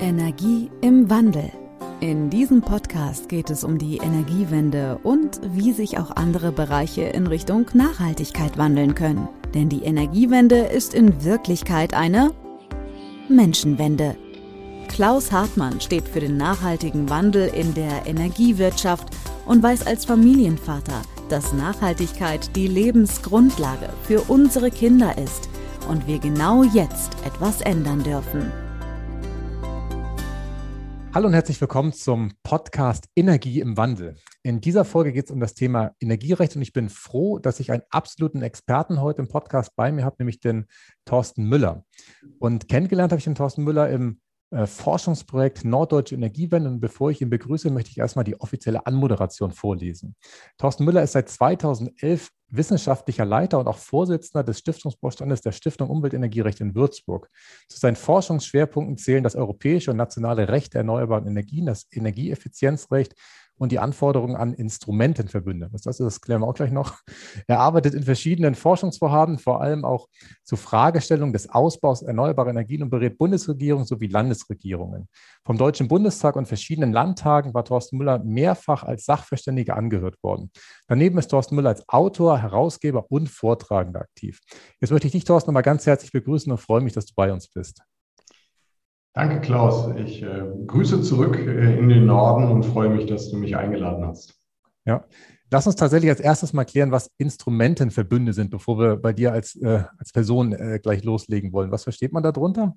Energie im Wandel. In diesem Podcast geht es um die Energiewende und wie sich auch andere Bereiche in Richtung Nachhaltigkeit wandeln können. Denn die Energiewende ist in Wirklichkeit eine Menschenwende. Klaus Hartmann steht für den nachhaltigen Wandel in der Energiewirtschaft und weiß als Familienvater, dass Nachhaltigkeit die Lebensgrundlage für unsere Kinder ist und wir genau jetzt etwas ändern dürfen. Hallo und herzlich willkommen zum Podcast Energie im Wandel. In dieser Folge geht es um das Thema Energierecht und ich bin froh, dass ich einen absoluten Experten heute im Podcast bei mir habe, nämlich den Thorsten Müller. Und kennengelernt habe ich den Thorsten Müller im äh, Forschungsprojekt Norddeutsche Energiewende. Und bevor ich ihn begrüße, möchte ich erstmal die offizielle Anmoderation vorlesen. Thorsten Müller ist seit 2011 wissenschaftlicher Leiter und auch Vorsitzender des Stiftungsvorstandes der Stiftung Umweltenergierecht in Würzburg. Zu seinen Forschungsschwerpunkten zählen das europäische und nationale Recht der erneuerbaren Energien, das Energieeffizienzrecht und die Anforderungen an Instrumentenverbünde. Was das das klären wir auch gleich noch. Er arbeitet in verschiedenen Forschungsvorhaben, vor allem auch zu Fragestellungen des Ausbaus erneuerbarer Energien und berät Bundesregierungen sowie Landesregierungen. Vom Deutschen Bundestag und verschiedenen Landtagen war Thorsten Müller mehrfach als Sachverständiger angehört worden. Daneben ist Thorsten Müller als Autor, Herausgeber und Vortragender aktiv. Jetzt möchte ich dich, Thorsten, nochmal ganz herzlich begrüßen und freue mich, dass du bei uns bist. Danke, Klaus. Ich äh, grüße zurück äh, in den Norden und freue mich, dass du mich eingeladen hast. Ja, lass uns tatsächlich als erstes mal klären, was Instrumentenverbünde sind, bevor wir bei dir als, äh, als Person äh, gleich loslegen wollen. Was versteht man darunter?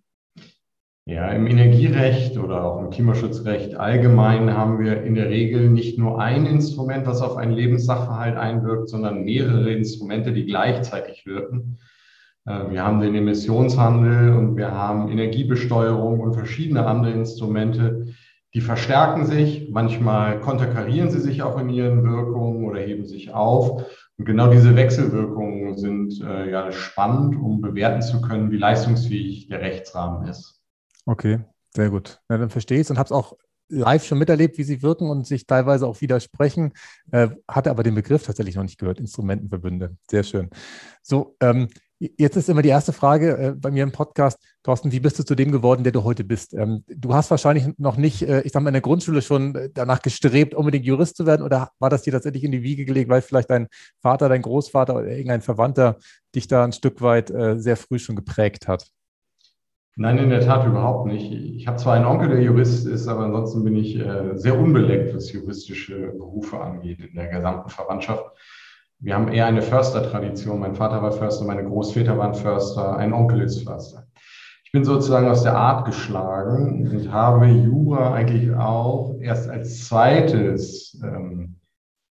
Ja, im Energierecht oder auch im Klimaschutzrecht allgemein haben wir in der Regel nicht nur ein Instrument, was auf einen Lebenssachverhalt einwirkt, sondern mehrere Instrumente, die gleichzeitig wirken. Äh, wir haben den Emissionshandel und wir haben Energiebesteuerung und verschiedene andere Instrumente, die verstärken sich. Manchmal konterkarieren sie sich auch in ihren Wirkungen oder heben sich auf. Und genau diese Wechselwirkungen sind äh, ja spannend, um bewerten zu können, wie leistungsfähig der Rechtsrahmen ist. Okay, sehr gut. Ja, dann verstehe ich es und habe es auch live schon miterlebt, wie sie wirken und sich teilweise auch widersprechen, äh, hatte aber den Begriff tatsächlich noch nicht gehört, Instrumentenverbünde. Sehr schön. So, ähm, Jetzt ist immer die erste Frage äh, bei mir im Podcast, Thorsten, wie bist du zu dem geworden, der du heute bist? Ähm, du hast wahrscheinlich noch nicht, äh, ich sage mal, in der Grundschule schon äh, danach gestrebt, unbedingt Jurist zu werden oder war das dir tatsächlich in die Wiege gelegt, weil vielleicht dein Vater, dein Großvater oder irgendein Verwandter dich da ein Stück weit sehr früh schon geprägt hat? Nein, in der Tat überhaupt nicht. Ich habe zwar einen Onkel, der Jurist ist, aber ansonsten bin ich sehr unbeleckt, was juristische Berufe angeht in der gesamten Verwandtschaft wir haben eher eine Förstertradition. Mein Vater war Förster, meine Großväter waren Förster, ein Onkel ist Förster. Ich bin sozusagen aus der Art geschlagen und habe Jura eigentlich auch erst als zweites, ähm,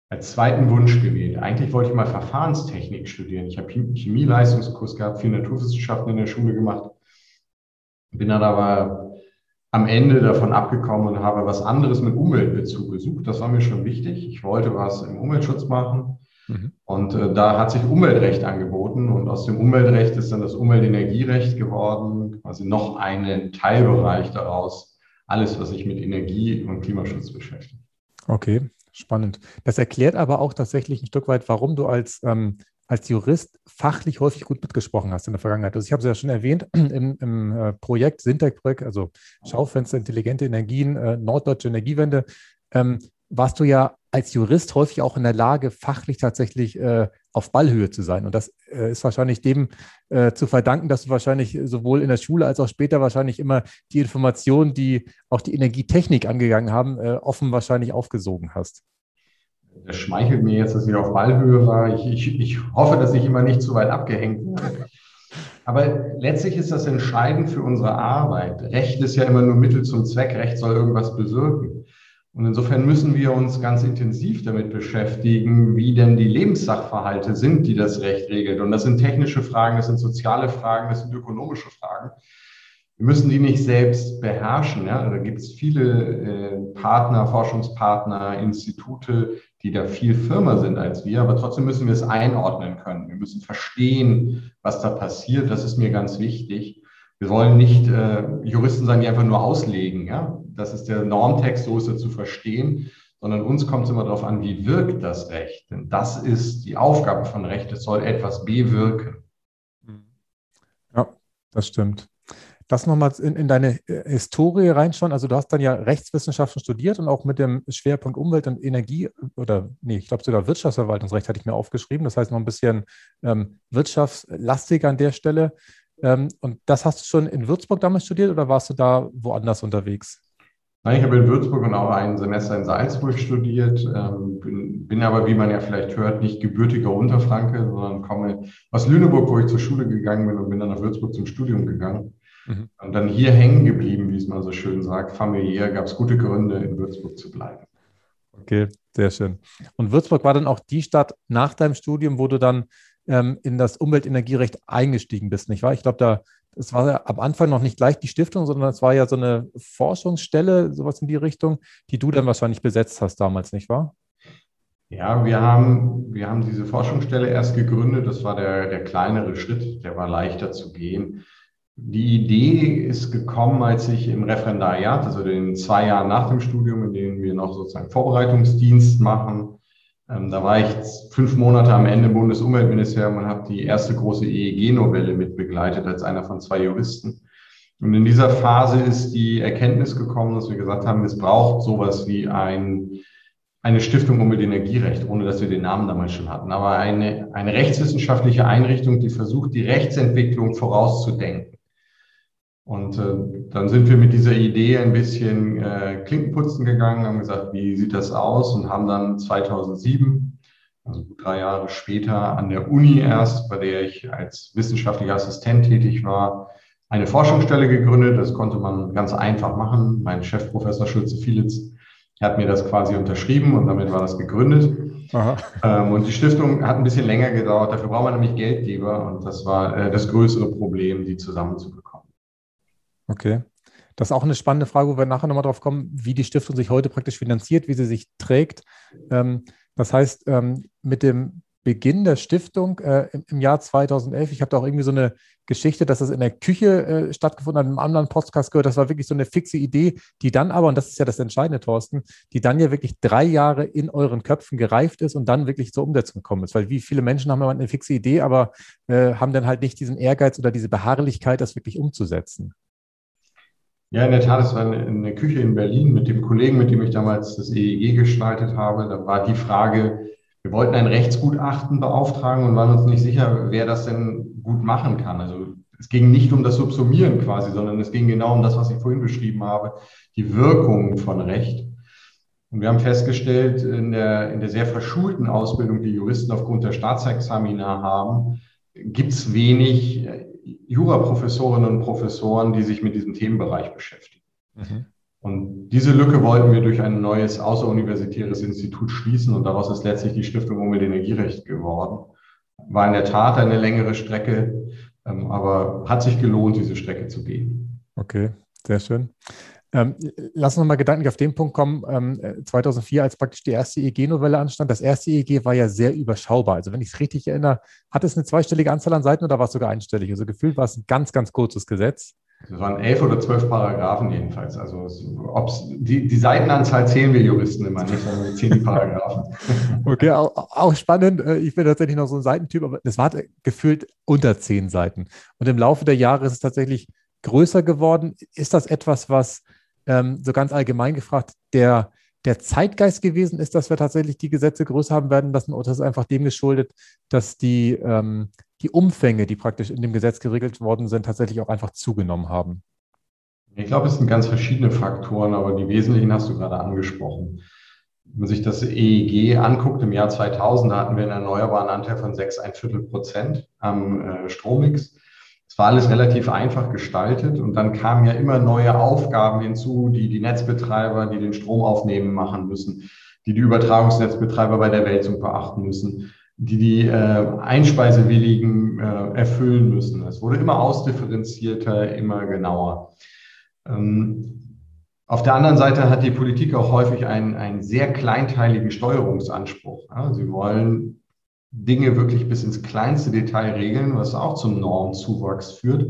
als zweiten Wunsch gewählt. Eigentlich wollte ich mal Verfahrenstechnik studieren. Ich habe Chemieleistungskurs gehabt, viel Naturwissenschaften in der Schule gemacht. Bin dann aber am Ende davon abgekommen und habe was anderes mit Umweltbezug gesucht. Das war mir schon wichtig. Ich wollte was im Umweltschutz machen Mhm. Und äh, da hat sich Umweltrecht angeboten und aus dem Umweltrecht ist dann das Umweltenergierecht geworden, quasi noch ein Teilbereich daraus, alles, was sich mit Energie und Klimaschutz beschäftigt. Okay, spannend. Das erklärt aber auch tatsächlich ein Stück weit, warum du als, ähm, als Jurist fachlich häufig gut mitgesprochen hast in der Vergangenheit. Also ich habe es ja schon erwähnt, im, im äh, Projekt, Sintec-Projekt, also Schaufenster, intelligente Energien, äh, norddeutsche Energiewende, ähm, warst du ja als Jurist häufig auch in der Lage, fachlich tatsächlich äh, auf Ballhöhe zu sein. Und das äh, ist wahrscheinlich dem äh, zu verdanken, dass du wahrscheinlich sowohl in der Schule als auch später wahrscheinlich immer die Informationen, die auch die Energietechnik angegangen haben, äh, offen wahrscheinlich aufgesogen hast. Das schmeichelt mir jetzt, dass ich auf Ballhöhe war. Ich, ich, ich hoffe, dass ich immer nicht zu weit abgehängt werde. Aber letztlich ist das entscheidend für unsere Arbeit. Recht ist ja immer nur Mittel zum Zweck. Recht soll irgendwas bewirken. Und insofern müssen wir uns ganz intensiv damit beschäftigen, wie denn die Lebenssachverhalte sind, die das Recht regelt. Und das sind technische Fragen, das sind soziale Fragen, das sind ökonomische Fragen. Wir müssen die nicht selbst beherrschen. Ja? Da gibt es viele äh, Partner, Forschungspartner, Institute, die da viel firmer sind als wir, aber trotzdem müssen wir es einordnen können. Wir müssen verstehen, was da passiert. Das ist mir ganz wichtig. Wir wollen nicht äh, Juristen sein, die einfach nur auslegen. Ja? Das ist der Normtext, so ist er zu verstehen, sondern uns kommt es immer darauf an, wie wirkt das Recht? Denn das ist die Aufgabe von Recht. Es soll etwas bewirken. Ja, das stimmt. lass nochmal in, in deine äh, Historie reinschauen. Also du hast dann ja Rechtswissenschaften studiert und auch mit dem Schwerpunkt Umwelt und Energie oder nee, ich glaube sogar Wirtschaftsverwaltungsrecht hatte ich mir aufgeschrieben. Das heißt noch ein bisschen ähm, wirtschaftslastig an der Stelle. Ähm, und das hast du schon in Würzburg damals studiert oder warst du da woanders unterwegs? Nein, ich habe in Würzburg und auch ein Semester in Salzburg studiert, ähm, bin, bin, aber, wie man ja vielleicht hört, nicht gebürtiger Unterfranke, sondern komme aus Lüneburg, wo ich zur Schule gegangen bin und bin dann nach Würzburg zum Studium gegangen. Mhm. Und dann hier hängen geblieben, wie es man so schön sagt. Familiär gab es gute Gründe, in Würzburg zu bleiben. Okay, sehr schön. Und Würzburg war dann auch die Stadt nach deinem Studium, wo du dann ähm, in das Umweltenergierecht eingestiegen bist, nicht wahr? Ich glaube, da es war ja am Anfang noch nicht gleich die Stiftung, sondern es war ja so eine Forschungsstelle, sowas in die Richtung, die du dann wahrscheinlich besetzt hast damals, nicht wahr? Ja, wir haben, wir haben diese Forschungsstelle erst gegründet. Das war der, der kleinere Schritt, der war leichter zu gehen. Die Idee ist gekommen, als ich im Referendariat, also den zwei Jahren nach dem Studium, in denen wir noch sozusagen Vorbereitungsdienst machen, ähm, da war ich fünf Monate am Ende im Bundesumweltministerium und habe die erste große EEG-Novelle mitbegleitet als einer von zwei Juristen. Und in dieser Phase ist die Erkenntnis gekommen, dass wir gesagt haben, es braucht sowas wie ein, eine Stiftung Umwelt- Energierecht, ohne dass wir den Namen damals schon hatten, aber eine, eine rechtswissenschaftliche Einrichtung, die versucht, die Rechtsentwicklung vorauszudenken. Und äh, dann sind wir mit dieser Idee ein bisschen äh, Klinkenputzen gegangen, haben gesagt, wie sieht das aus und haben dann 2007, also drei Jahre später, an der Uni erst, bei der ich als wissenschaftlicher Assistent tätig war, eine Forschungsstelle gegründet. Das konnte man ganz einfach machen. Mein Chef, Professor Schulze-Fielitz, hat mir das quasi unterschrieben und damit war das gegründet. Ähm, und die Stiftung hat ein bisschen länger gedauert. Dafür braucht man nämlich Geldgeber und das war äh, das größere Problem, die zusammenzubekommen. Okay. Das ist auch eine spannende Frage, wo wir nachher nochmal drauf kommen, wie die Stiftung sich heute praktisch finanziert, wie sie sich trägt. Ähm, das heißt, ähm, mit dem Beginn der Stiftung äh, im, Jahr 2011, ich habe da auch irgendwie so eine Geschichte, dass das in der Küche äh, stattgefunden hat, in einem anderen Podcast gehört, das war wirklich so eine fixe Idee, die dann aber, und das ist ja das Entscheidende, Thorsten, die dann ja wirklich drei Jahre in euren Köpfen gereift ist und dann wirklich zur Umsetzung gekommen ist. Weil wie viele Menschen haben immer eine fixe Idee, aber äh, haben dann halt nicht diesen Ehrgeiz oder diese Beharrlichkeit, das wirklich umzusetzen. Ja, in der Tat, es war eine Küche in Berlin mit dem Kollegen, mit dem ich damals das EEG gestaltet habe. Da war die Frage, wir wollten ein Rechtsgutachten beauftragen und waren uns nicht sicher, wer das denn gut machen kann. Also es ging nicht um das Subsumieren quasi, sondern es ging genau um das, was ich vorhin beschrieben habe, die Wirkung von Recht. Und wir haben festgestellt, in der, in der sehr verschulten Ausbildung, die Juristen aufgrund der Staatsexamina haben, gibt es wenig Juraprofessorinnen und Professoren, die sich mit diesem Themenbereich beschäftigen. Mhm. Und diese Lücke wollten wir durch ein neues außeruniversitäres Institut schließen und daraus ist letztlich die Stiftung Umwelt Energierecht geworden. War in der Tat eine längere Strecke, ähm, aber hat sich gelohnt, diese Strecke zu gehen. Okay, sehr schön. Ähm, lass uns mal gedanklich auf den Punkt kommen. Ähm, 2004, als praktisch die erste EEG-Novelle anstand, das erste EEG war ja sehr überschaubar. Also wenn ich es richtig erinnere, hat es eine zweistellige Anzahl an Seiten oder war es sogar einstellig? Also gefühlt war es ein ganz, ganz kurzes Gesetz. Es waren elf oder zwölf Paragraphen jedenfalls. Also die, die Seitenanzahl zählen wir Juristen immer nicht, sondern wir zählen die Paragraphen. Okay, auch, auch, spannend. Äh, ich bin tatsächlich noch so ein Seitentyp, aber das war gefühlt unter zehn Seiten. Und im Laufe der Jahre ist es tatsächlich größer geworden. Ist das etwas, was ähm, so ganz allgemein gefragt, der, der Zeitgeist gewesen ist, dass wir tatsächlich die Gesetze größer haben werden lassen oder ist es einfach dem geschuldet, dass die, ähm, die Umfänge, die praktisch in dem Gesetz geregelt worden sind, tatsächlich auch einfach zugenommen haben? Ich glaube, es sind ganz verschiedene Faktoren, aber die wesentlichen hast du gerade angesprochen. Wenn man sich das EEG anguckt, im Jahr 2000 hatten wir einen erneuerbaren Anteil von 6,1 Prozent am äh, Strommix. Es war alles relativ einfach gestaltet und dann kamen ja immer neue Aufgaben hinzu, die die Netzbetreiber, die den Strom aufnehmen, machen müssen, die die Übertragungsnetzbetreiber bei der Wälzung beachten müssen, die die äh, Einspeisewilligen äh, erfüllen müssen. Es wurde immer ausdifferenzierter, immer genauer. Ähm, auf der anderen Seite hat die Politik auch häufig einen, einen sehr kleinteiligen Steuerungsanspruch. Ja, sie wollen Dinge wirklich bis ins kleinste Detail regeln, was auch zum Normzuwachs führt.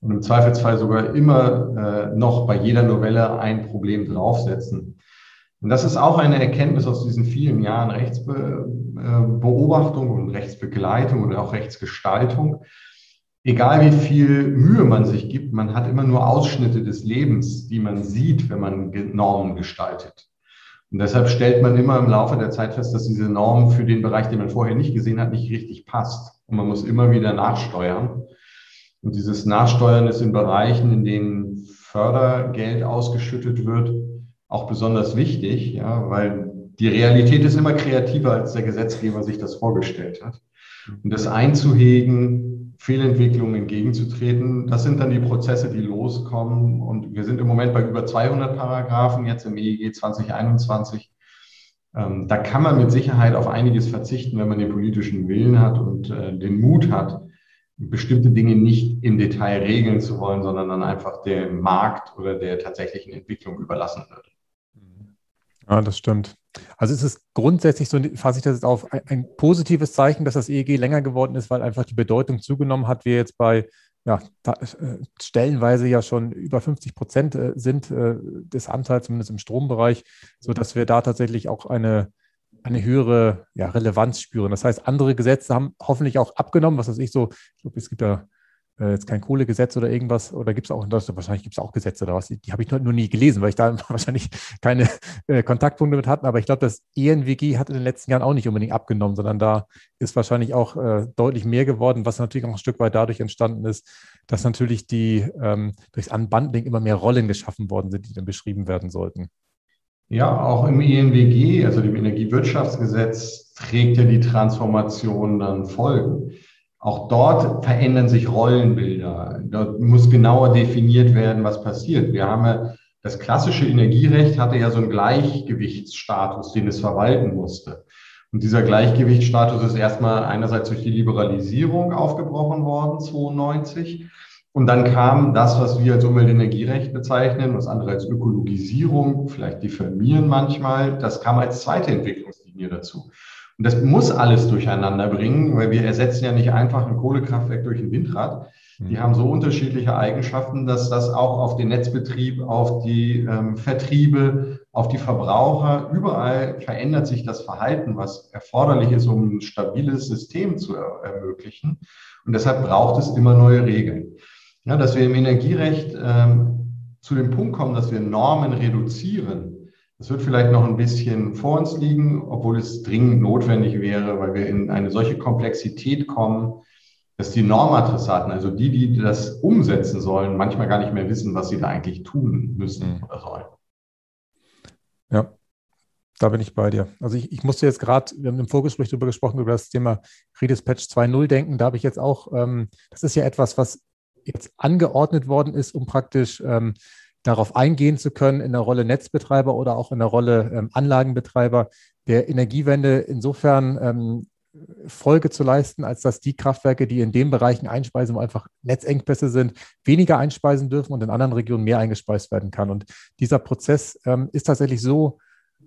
Und im Zweifelsfall sogar immer äh, noch bei jeder Novelle ein Problem draufsetzen. Und das ist auch eine Erkenntnis aus diesen vielen Jahren Rechtsbeobachtung und Rechtsbegleitung und auch Rechtsgestaltung. egal wie viel Mühe man sich gibt, man hat immer nur Ausschnitte des Lebens, die man sieht, wenn man Normen gestaltet. Und deshalb stellt man immer im Laufe der Zeit fest, dass diese Norm für den Bereich, den man vorher nicht gesehen hat, nicht richtig passt. Und man muss immer wieder nachsteuern. Und dieses Nachsteuern ist in Bereichen, in denen Fördergeld ausgeschüttet wird, auch besonders wichtig, ja, weil die Realität ist immer kreativer, als der Gesetzgeber sich das vorgestellt hat. Und das einzuhegen, Fehlentwicklungen entgegenzutreten, das sind dann die Prozesse, die loskommen. Und wir sind im Moment bei über 200 Paragraphen jetzt im EEG 2021. Ähm, da kann man mit Sicherheit auf einiges verzichten, wenn man den politischen Willen hat und äh, den Mut hat, bestimmte Dinge nicht im Detail regeln zu wollen, sondern dann einfach dem Markt oder der tatsächlichen Entwicklung überlassen wird. Ja, das stimmt. Also ist es grundsätzlich so, fasse ich das jetzt auf, ein, ein, positives Zeichen, dass das EEG länger geworden ist, weil einfach die Bedeutung zugenommen hat, wir jetzt bei ja, da, äh, stellenweise ja schon über 50 Prozent äh, sind äh, des Anteils, zumindest im Strombereich, sodass wir da tatsächlich auch eine, eine höhere ja, Relevanz spüren. Das heißt, andere Gesetze haben hoffentlich auch abgenommen, was weiß ich so, ich glaube, es gibt ja äh, jetzt kein Kohlegesetz oder irgendwas, oder gibt es auch in Deutschland, wahrscheinlich gibt es auch Gesetze oder was, die, die habe ich nur, nur, nie gelesen, weil ich da wahrscheinlich keine äh, Kontaktpunkte mit hatte, aber ich glaube, das ENWG hat in den letzten Jahren auch nicht unbedingt abgenommen, sondern da ist wahrscheinlich auch äh, deutlich mehr geworden, was natürlich auch ein Stück weit dadurch entstanden ist, dass natürlich die ähm, durchs Unbundling immer mehr Rollen geschaffen worden sind, die dann beschrieben werden sollten. Ja, auch im ENWG, also dem Energiewirtschaftsgesetz, trägt ja die Transformation dann Folgen. Auch dort verändern sich Rollenbilder. Dort muss genauer definiert werden, was passiert. Wir haben ja, das klassische Energierecht hatte ja so einen Gleichgewichtsstatus, den es verwalten musste. Und dieser Gleichgewichtsstatus ist erstmal einerseits durch die Liberalisierung aufgebrochen worden, 92. Und dann kam das, was wir als Umweltenergierecht bezeichnen, was andere als Ökologisierung, vielleicht diffamieren manchmal, das kam als zweite Entwicklungslinie dazu. Und das muss alles durcheinander bringen, weil wir ersetzen ja nicht einfach ein Kohlekraftwerk durch ein Windrad. Die mhm. haben so unterschiedliche Eigenschaften, dass das auch auf den Netzbetrieb, auf die ähm, Vertriebe, auf die Verbraucher, überall verändert sich das Verhalten, was erforderlich ist, um ein stabiles System zu er ermöglichen. Und deshalb braucht es immer neue Regeln. Ja, dass wir im Energierecht ähm, zu dem Punkt kommen, dass wir Normen reduzieren, das wird vielleicht noch ein bisschen vor uns liegen, obwohl es dringend notwendig wäre, weil wir in eine solche Komplexität kommen, dass die Normadressaten, also die, die das umsetzen sollen, manchmal gar nicht mehr wissen, was sie da eigentlich tun müssen mhm. oder sollen. Ja, da bin ich bei dir. Also ich, ich musste jetzt gerade, wir haben im Vorgespräch darüber gesprochen, über das Thema Redispatch 2.0 denken. Da habe ich jetzt auch, ähm, das ist ja etwas, was jetzt angeordnet worden ist, um praktisch ähm, darauf eingehen zu können in der Rolle Netzbetreiber oder auch in der Rolle ähm, Anlagenbetreiber der Energiewende insofern ähm, Folge zu leisten, als dass die Kraftwerke, die in den Bereichen einspeisen, wo einfach Netzengpässe sind, weniger einspeisen dürfen und in anderen Regionen mehr eingespeist werden kann. Und dieser Prozess ähm, ist tatsächlich so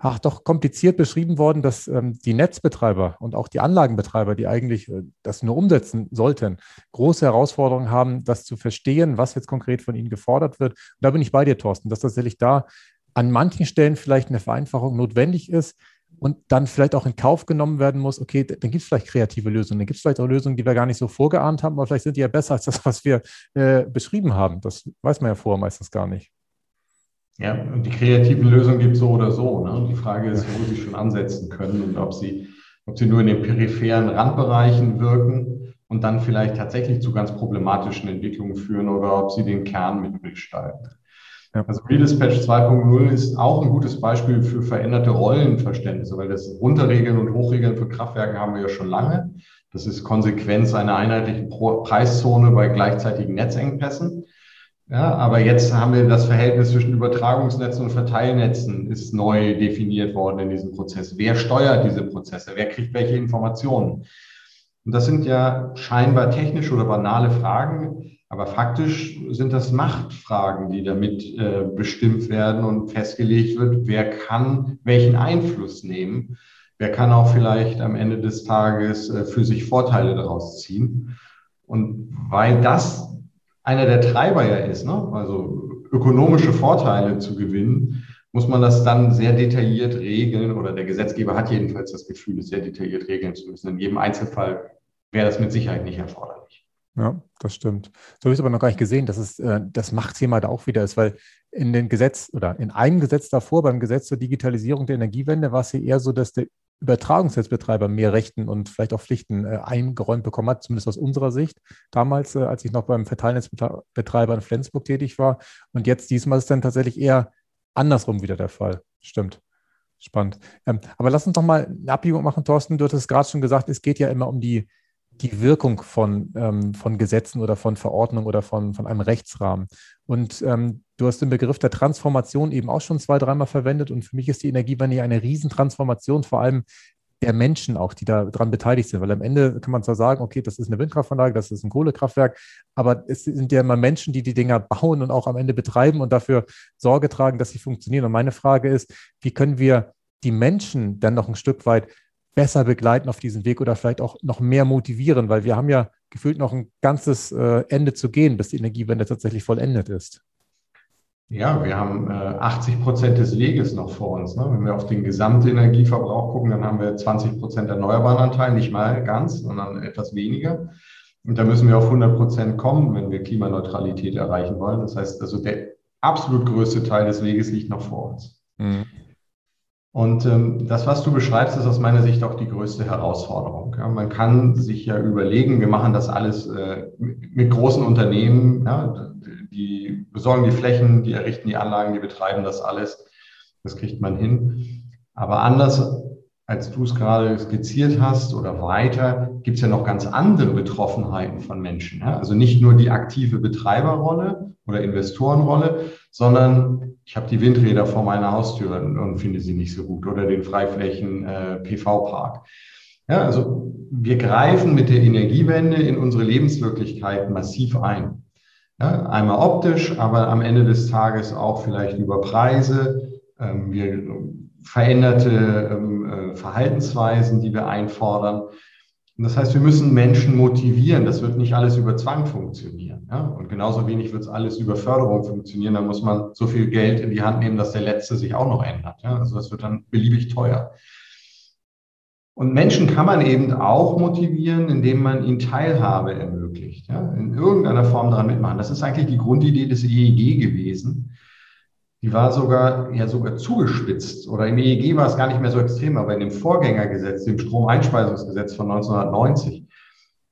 ach, doch kompliziert beschrieben worden, dass ähm, die Netzbetreiber und auch die Anlagenbetreiber, die eigentlich äh, das nur umsetzen sollten, große Herausforderungen haben, das zu verstehen, was jetzt konkret von ihnen gefordert wird. Und da bin ich bei dir, Thorsten, dass tatsächlich da an manchen Stellen vielleicht eine Vereinfachung notwendig ist und dann vielleicht auch in Kauf genommen werden muss, okay, dann gibt es vielleicht kreative Lösungen, dann gibt es vielleicht auch Lösungen, die wir gar nicht so vorgeahnt haben, aber vielleicht sind die ja besser als das, was wir äh, beschrieben haben. Das weiß man ja vorher meistens gar nicht. Ja, und die kreativen Lösungen gibt es so oder so. Ne? Die Frage ist, wo sie schon ansetzen können und ob sie, ob sie nur in den peripheren Randbereichen wirken und dann vielleicht tatsächlich zu ganz problematischen Entwicklungen führen oder ob sie den Kern mitgestalten. Ja. Also Redispatch 2.0 ist auch ein gutes Beispiel für veränderte Rollenverständnisse, weil das Runterregeln und Hochregeln für Kraftwerke haben wir ja schon lange. Das ist Konsequenz einer einheitlichen Preiszone bei gleichzeitigen Netzengpässen. Ja, aber jetzt haben wir das Verhältnis zwischen Übertragungsnetzen und Verteilnetzen ist neu definiert worden in diesem Prozess. Wer steuert diese Prozesse? Wer kriegt welche Informationen? Und das sind ja scheinbar technische oder banale Fragen, aber faktisch sind das Machtfragen, die damit äh, bestimmt werden und festgelegt wird, wer kann welchen Einfluss nehmen, wer kann auch vielleicht am Ende des Tages äh, für sich Vorteile daraus ziehen. Und weil das einer der Treiber ja ist, ne? also ökonomische Vorteile zu gewinnen, muss man das dann sehr detailliert regeln oder der Gesetzgeber hat jedenfalls das Gefühl, es sehr detailliert regeln zu müssen. In jedem Einzelfall wäre das mit Sicherheit nicht erforderlich. Ja, das stimmt. So habe ich es aber noch gar nicht gesehen, dass es äh, das Machtthema da auch wieder ist, weil in den Gesetz oder in einem Gesetz davor, beim Gesetz zur Digitalisierung der Energiewende, war es ja eher so, dass der Übertragungsnetzbetreiber mehr Rechten und vielleicht auch Pflichten äh, eingeräumt bekommen hat, zumindest aus unserer Sicht. Damals, äh, als ich noch beim Verteilnetzbetreiber in Flensburg tätig war. Und jetzt diesmal ist es dann tatsächlich eher andersrum wieder der Fall. Stimmt. Spannend. Ähm, aber lass uns doch mal eine Abbiegung machen, Thorsten. Du hattest gerade schon gesagt, es geht ja immer um die, die Wirkung von, ähm, von Gesetzen oder von Verordnungen oder von, von einem Rechtsrahmen. Und ähm, du hast den Begriff der Transformation eben auch schon zwei, dreimal verwendet. Und für mich ist die Energiewende eine Riesentransformation, vor allem der Menschen auch, die daran beteiligt sind. Weil am Ende kann man zwar sagen, okay, das ist eine Windkraftanlage, das ist ein Kohlekraftwerk, aber es sind ja immer Menschen, die die Dinger bauen und auch am Ende betreiben und dafür Sorge tragen, dass sie funktionieren. Und meine Frage ist, wie können wir die Menschen dann noch ein Stück weit besser begleiten auf diesem Weg oder vielleicht auch noch mehr motivieren, weil wir haben ja gefühlt noch ein ganzes äh, Ende zu gehen, bis die Energiewende tatsächlich vollendet ist. Ja, wir haben äh, 80 Prozent des Weges noch vor uns. Ne? Wenn wir auf den Gesamtenergieverbrauch gucken, dann haben wir 20 Prozent erneuerbaren Anteil, nicht mal ganz, sondern etwas weniger. Und da müssen wir auf 100 Prozent kommen, wenn wir Klimaneutralität erreichen wollen. Das heißt also, der absolut größte Teil des Weges liegt noch vor uns. Mhm. Und ähm, das, was du beschreibst, ist aus meiner Sicht auch die größte Herausforderung. Ja, man kann sich ja überlegen, wir machen das alles äh, mit großen Unternehmen, ja, die besorgen die Flächen, die errichten die Anlagen, die betreiben das alles. Das kriegt man hin. Aber anders als du es gerade skizziert hast oder weiter, gibt es ja noch ganz andere Betroffenheiten von Menschen. Ja? Also nicht nur die aktive Betreiberrolle oder Investorenrolle, sondern ich habe die Windräder vor meiner Haustür und finde sie nicht so gut oder den Freiflächen äh. Ja, also wir greifen mit der Energiewende in unsere Lebenswirklichkeit massiv ein. Ja, einmal optisch, aber am Ende des Tages auch vielleicht über Preise. Ähm, wir veränderte ähm, äh, Verhaltensweisen, die wir einfordern. Und das heißt, wir müssen Menschen motivieren. Das wird nicht alles über Zwang funktionieren. Ja? Und genauso wenig wird es alles über Förderung funktionieren. Da muss man so viel Geld in die Hand nehmen, dass der Letzte sich auch noch ändert. Ja? Also das wird dann beliebig teuer. Und Menschen kann man eben auch motivieren, indem man ihnen Teilhabe ermöglicht, ja? in irgendeiner Form daran mitmachen. Das ist eigentlich die Grundidee des EEG gewesen. Die war sogar, ja sogar zugespitzt. Oder im EEG war es gar nicht mehr so extrem, aber in dem Vorgängergesetz, dem Stromeinspeisungsgesetz von 1990,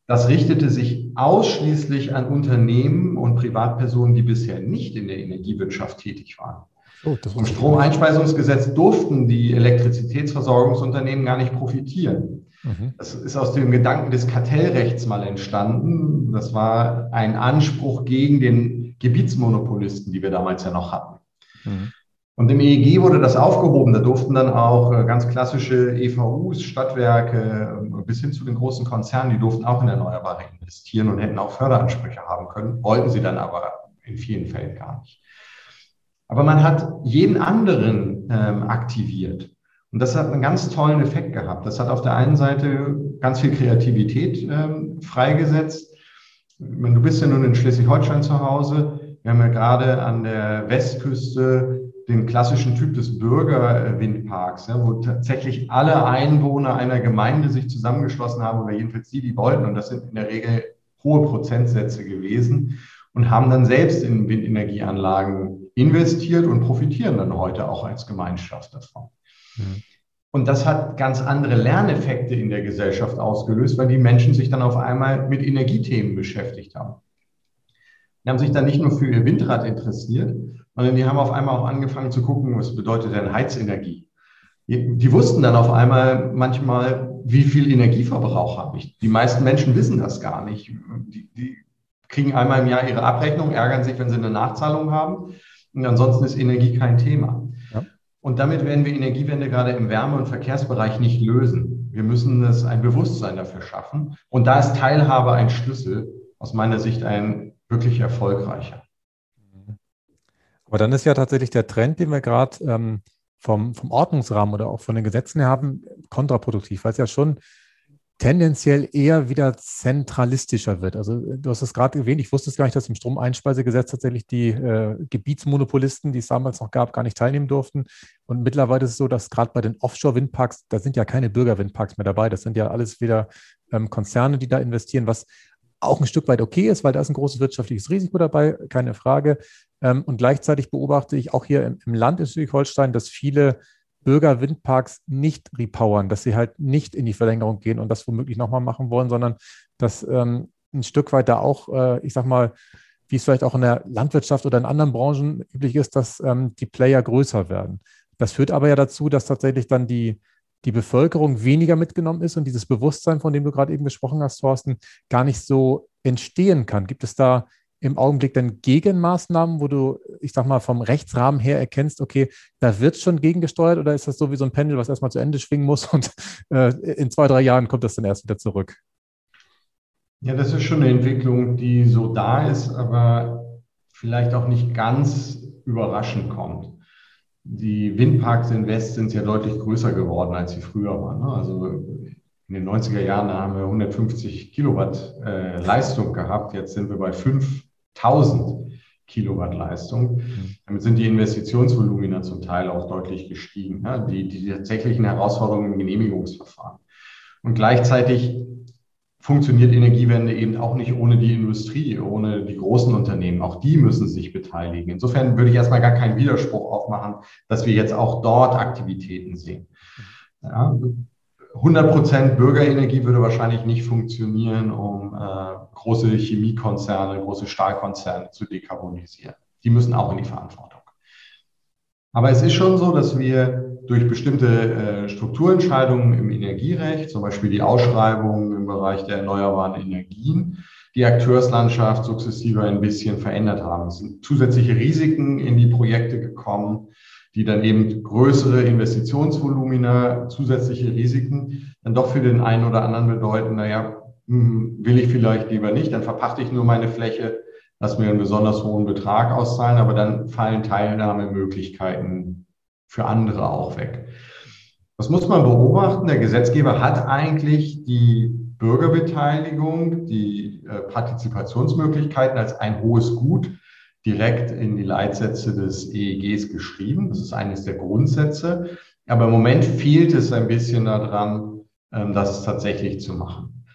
das richtete sich ausschließlich an Unternehmen und Privatpersonen, die bisher nicht in der Energiewirtschaft tätig waren. Oh, Vom Stromeinspeisungsgesetz durften die Elektrizitätsversorgungsunternehmen gar nicht profitieren. Mhm. Das ist aus dem Gedanken des Kartellrechts mal entstanden. Das war ein Anspruch gegen den Gebietsmonopolisten, die wir damals ja noch hatten. Mhm. Und im EEG wurde das aufgehoben. Da durften dann auch äh, ganz klassische EVUs, Stadtwerke äh, bis hin zu den großen Konzernen, die durften auch in Erneuerbare investieren und hätten auch Förderansprüche haben können, wollten sie dann aber in vielen Fällen gar nicht. Aber man hat jeden anderen ähm, aktiviert. Und das hat einen ganz tollen Effekt gehabt. Das hat auf der einen Seite ganz viel Kreativität ähm, freigesetzt. Du bist ja nun in Schleswig-Holstein zu Hause. Wir haben ja gerade an der Westküste den klassischen Typ des Bürgerwindparks, ja, wo tatsächlich alle Einwohner einer Gemeinde sich zusammengeschlossen haben oder jedenfalls die, die wollten. Und das sind in der Regel hohe Prozentsätze gewesen und haben dann selbst in Windenergieanlagen investiert und profitieren dann heute auch als Gemeinschaft davon. Mhm. Und das hat ganz andere Lerneffekte in der Gesellschaft ausgelöst, weil die Menschen sich dann auf einmal mit Energiethemen beschäftigt haben. Die haben sich dann nicht nur für ihr Windrad interessiert, sondern die haben auf einmal auch angefangen zu gucken, was bedeutet denn Heizenergie. Die, wussten dann auf einmal manchmal, wie viel Energieverbrauch habe ich. Die meisten Menschen wissen das gar nicht. Die, die kriegen einmal im Jahr ihre Abrechnung, ärgern sich, wenn sie eine Nachzahlung haben. Und ansonsten ist Energie kein Thema. Ja. Und damit werden wir Energiewende gerade im Wärme- und Verkehrsbereich nicht lösen. Wir müssen es ein Bewusstsein dafür schaffen. Und da ist Teilhabe ein Schlüssel, aus meiner Sicht ein wirklich erfolgreicher. Aber dann ist ja tatsächlich der Trend, den wir gerade ähm, vom, vom Ordnungsrahmen oder auch von den Gesetzen her haben, kontraproduktiv, weil es ja schon tendenziell eher wieder zentralistischer wird. Also du hast es gerade erwähnt, ich wusste es gar nicht, dass im Stromeinspeisegesetz tatsächlich die äh, Gebietsmonopolisten, die es damals noch gab, gar nicht teilnehmen durften. Und mittlerweile ist es so, dass gerade bei den Offshore-Windparks, da sind ja keine Bürgerwindparks mehr dabei. Das sind ja alles wieder ähm, Konzerne, die da investieren, was auch ein Stück weit okay ist, weil da ist ein großes wirtschaftliches Risiko dabei, keine Frage. Ähm, und gleichzeitig beobachte ich auch hier im, Land in Schleswig-Holstein, dass viele Bürger Windparks nicht repowern, dass sie halt nicht in die Verlängerung gehen und das womöglich nochmal machen wollen, sondern dass ähm, ein Stück weit da auch, äh, ich sag mal, wie es vielleicht auch in der Landwirtschaft oder in anderen Branchen üblich ist, dass ähm, die Player größer werden. Das führt aber ja dazu, dass tatsächlich dann die, die Bevölkerung weniger mitgenommen ist und dieses Bewusstsein, von dem du gerade eben gesprochen hast, Thorsten, gar nicht so entstehen kann. Gibt es da im Augenblick dann Gegenmaßnahmen, wo du, ich sag mal, vom Rechtsrahmen her erkennst, okay, da wird schon gegengesteuert oder ist das so wie so ein Pendel, was erstmal zu Ende schwingen muss und äh, in zwei, drei Jahren kommt das dann erst wieder zurück? Ja, das ist schon eine Entwicklung, die so da ist, aber vielleicht auch nicht ganz überraschend kommt. Die Windparks in West sind ja deutlich größer geworden, als sie früher waren. Ne? Also in den 90er Jahren haben wir 150 Kilowatt äh, Leistung gehabt. Jetzt sind wir bei 5000 Kilowatt Leistung. Mhm. Damit sind die Investitionsvolumina zum Teil auch deutlich gestiegen. Ja? Die, die tatsächlichen Herausforderungen im Genehmigungsverfahren. Und gleichzeitig funktioniert Energiewende eben auch nicht ohne die Industrie, ohne die großen Unternehmen. Auch die müssen sich beteiligen. Insofern würde ich erstmal gar keinen Widerspruch aufmachen, dass wir jetzt auch dort Aktivitäten sehen. Ja, 100 Prozent Bürgerenergie würde wahrscheinlich nicht funktionieren, um äh, große Chemiekonzerne, große Stahlkonzerne zu dekarbonisieren. Die müssen auch in die Verantwortung. Aber es ist schon so, dass wir durch bestimmte äh, Strukturentscheidungen im Energierecht, zum Beispiel die Ausschreibung im Bereich der erneuerbaren Energien, die Akteurslandschaft sukzessive ein bisschen verändert haben. Es sind zusätzliche Risiken in die Projekte gekommen, die dann eben größere Investitionsvolumina, zusätzliche Risiken dann doch für den einen oder anderen bedeuten, naja, hm, will ich vielleicht lieber nicht, dann verpachte ich nur meine Fläche, lass mir einen besonders hohen Betrag auszahlen, aber dann fallen Teilnahmemöglichkeiten für andere auch weg. Das muss man beobachten. Der Gesetzgeber hat eigentlich die Bürgerbeteiligung, die äh, Partizipationsmöglichkeiten als ein hohes Gut direkt in die Leitsätze des EEGs geschrieben. Das ist eines der Grundsätze. Aber im Moment fehlt es ein bisschen daran, ähm, das tatsächlich zu machen.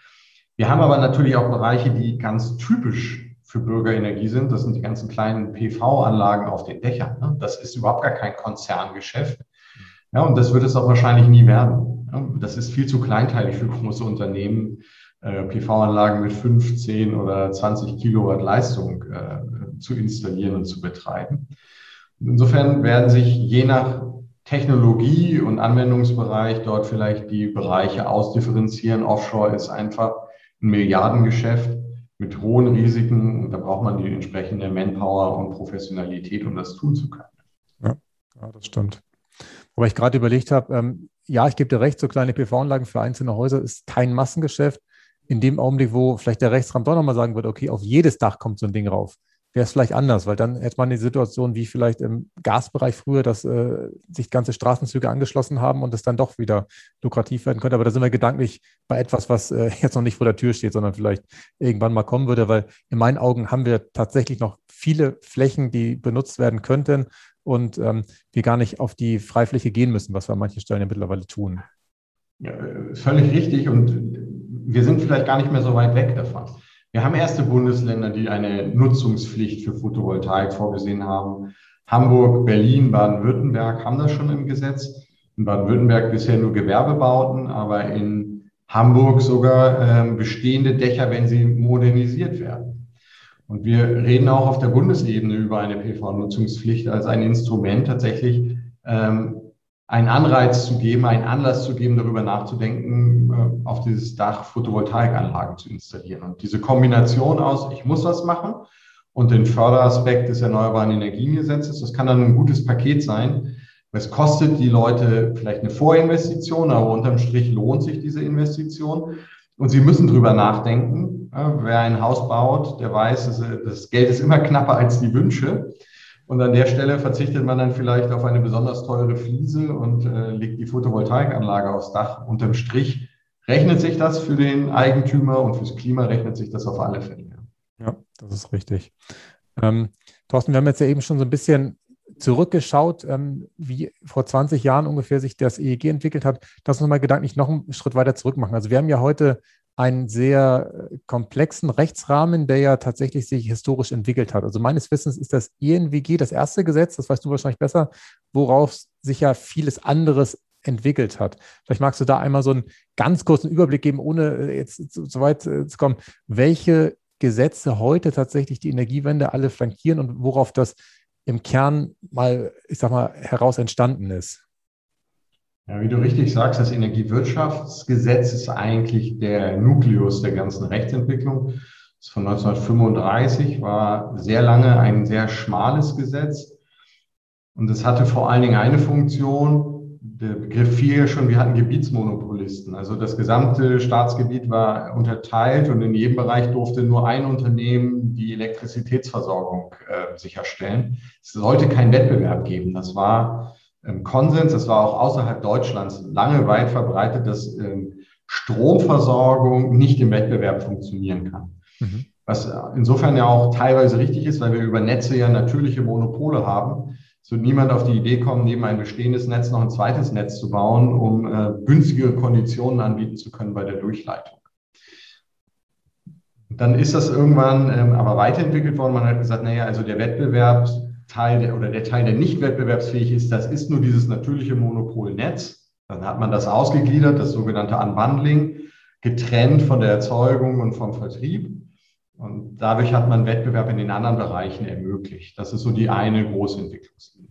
Wir haben aber natürlich auch Bereiche, die ganz typisch für Bürgerenergie sind. Das sind die ganzen kleinen PV-Anlagen auf den Dächern. Ne? Das ist überhaupt gar kein Konzerngeschäft. Ja, und das wird es auch wahrscheinlich nie werden. Das ist viel zu kleinteilig für große Unternehmen, äh, PV-Anlagen mit 15 oder 20 Kilowatt Leistung äh, zu installieren und zu betreiben. insofern werden sich je nach Technologie und Anwendungsbereich dort vielleicht die Bereiche ausdifferenzieren. Offshore ist einfach ein Milliardengeschäft mit hohen Risiken. Und da braucht man die entsprechende Manpower und Professionalität, um das tun zu können. Ja, ja das stimmt. Wobei ich gerade überlegt habe, ähm, ja, ich gebe dir recht, so kleine PV-Anlagen für einzelne Häuser ist kein Massengeschäft. In dem Augenblick, wo vielleicht der Rechtsrahmen doch nochmal sagen würde, okay, auf jedes Dach kommt so ein Ding rauf wäre es vielleicht anders, weil dann hätte man die Situation wie vielleicht im Gasbereich früher, dass äh, sich ganze Straßenzüge angeschlossen haben und es dann doch wieder lukrativ werden könnte. Aber da sind wir gedanklich bei etwas, was äh, jetzt noch nicht vor der Tür steht, sondern vielleicht irgendwann mal kommen würde, weil in meinen Augen haben wir tatsächlich noch viele Flächen, die benutzt werden könnten und ähm, wir gar nicht auf die Freifläche gehen müssen, was wir an manchen Stellen ja mittlerweile tun. Ja, äh, völlig richtig und wir sind vielleicht gar nicht mehr so weit weg davon. Wir haben erste Bundesländer, die eine Nutzungspflicht für Photovoltaik vorgesehen haben. Hamburg, Berlin, Baden-Württemberg haben das schon im Gesetz. In Baden-Württemberg bisher nur Gewerbebauten, aber in Hamburg sogar äh, bestehende Dächer, wenn sie modernisiert werden. Und wir reden auch auf der Bundesebene über eine PV-Nutzungspflicht als ein Instrument tatsächlich ähm, einen Anreiz zu geben, einen Anlass zu geben, darüber nachzudenken, äh, auf dieses Dach Photovoltaikanlagen zu installieren. Und diese Kombination aus, ich muss was machen und den Förderaspekt des Erneuerbaren Energiengesetzes, das kann dann ein gutes Paket sein. Es kostet die Leute vielleicht eine Vorinvestition, aber unterm Strich lohnt sich diese Investition. Und sie müssen drüber nachdenken. Wer ein Haus baut, der weiß, das Geld ist immer knapper als die Wünsche. Und an der Stelle verzichtet man dann vielleicht auf eine besonders teure Fliese und äh, legt die Photovoltaikanlage aufs Dach. Unterm Strich rechnet sich das für den Eigentümer und fürs Klima rechnet sich das auf alle Fälle. Ja, das ist richtig. Ähm, Thorsten, wir haben jetzt ja eben schon so ein bisschen zurückgeschaut, ähm, wie vor 20 Jahren ungefähr sich das EEG entwickelt hat. Lass uns mal gedanklich noch einen Schritt weiter zurück machen. Also wir haben ja heute einen sehr äh, komplexen Rechtsrahmen, der ja tatsächlich sich historisch entwickelt hat. Also meines Wissens ist das ENWG das erste Gesetz, das weißt du wahrscheinlich besser, worauf sich ja vieles anderes entwickelt hat. Vielleicht magst du da einmal so einen ganz kurzen Überblick geben, ohne äh, jetzt so weit äh, zu kommen, welche Gesetze heute tatsächlich die Energiewende alle flankieren und worauf das im Kern mal, ich sag mal, heraus entstanden ist. Ja, wie du richtig sagst, das Energiewirtschaftsgesetz ist eigentlich der Nukleus der ganzen Rechtsentwicklung. Das ist von 1935, war sehr lange ein sehr schmales Gesetz. Und es hatte vor allen Dingen eine Funktion, der Begriff fiel schon, wir hatten Gebietsmonopolisten. Also das gesamte Staatsgebiet war unterteilt und in jedem Bereich durfte nur ein Unternehmen die Elektrizitätsversorgung äh, sicherstellen. Es sollte keinen Wettbewerb geben. Das war Konsens, das war auch außerhalb Deutschlands lange weit verbreitet, dass ähm, Stromversorgung nicht im Wettbewerb funktionieren kann. Mhm. Was insofern ja auch teilweise richtig ist, weil wir über Netze ja natürliche Monopole haben es wird niemand auf die Idee kommen, neben ein bestehendes Netz noch ein zweites Netz zu bauen, um äh, günstigere Konditionen anbieten zu können bei der Durchleitung. Dann ist das irgendwann ähm, aber weiterentwickelt worden. Man hat gesagt, naja, also der Wettbewerbsteil der, oder der Teil, der nicht wettbewerbsfähig ist, das ist nur dieses natürliche Monopolnetz. Dann hat man das ausgegliedert, das sogenannte Unbundling, getrennt von der Erzeugung und vom Vertrieb. Und dadurch hat man Wettbewerb in den anderen Bereichen ermöglicht. Das ist so die eine große Entwicklungslinie.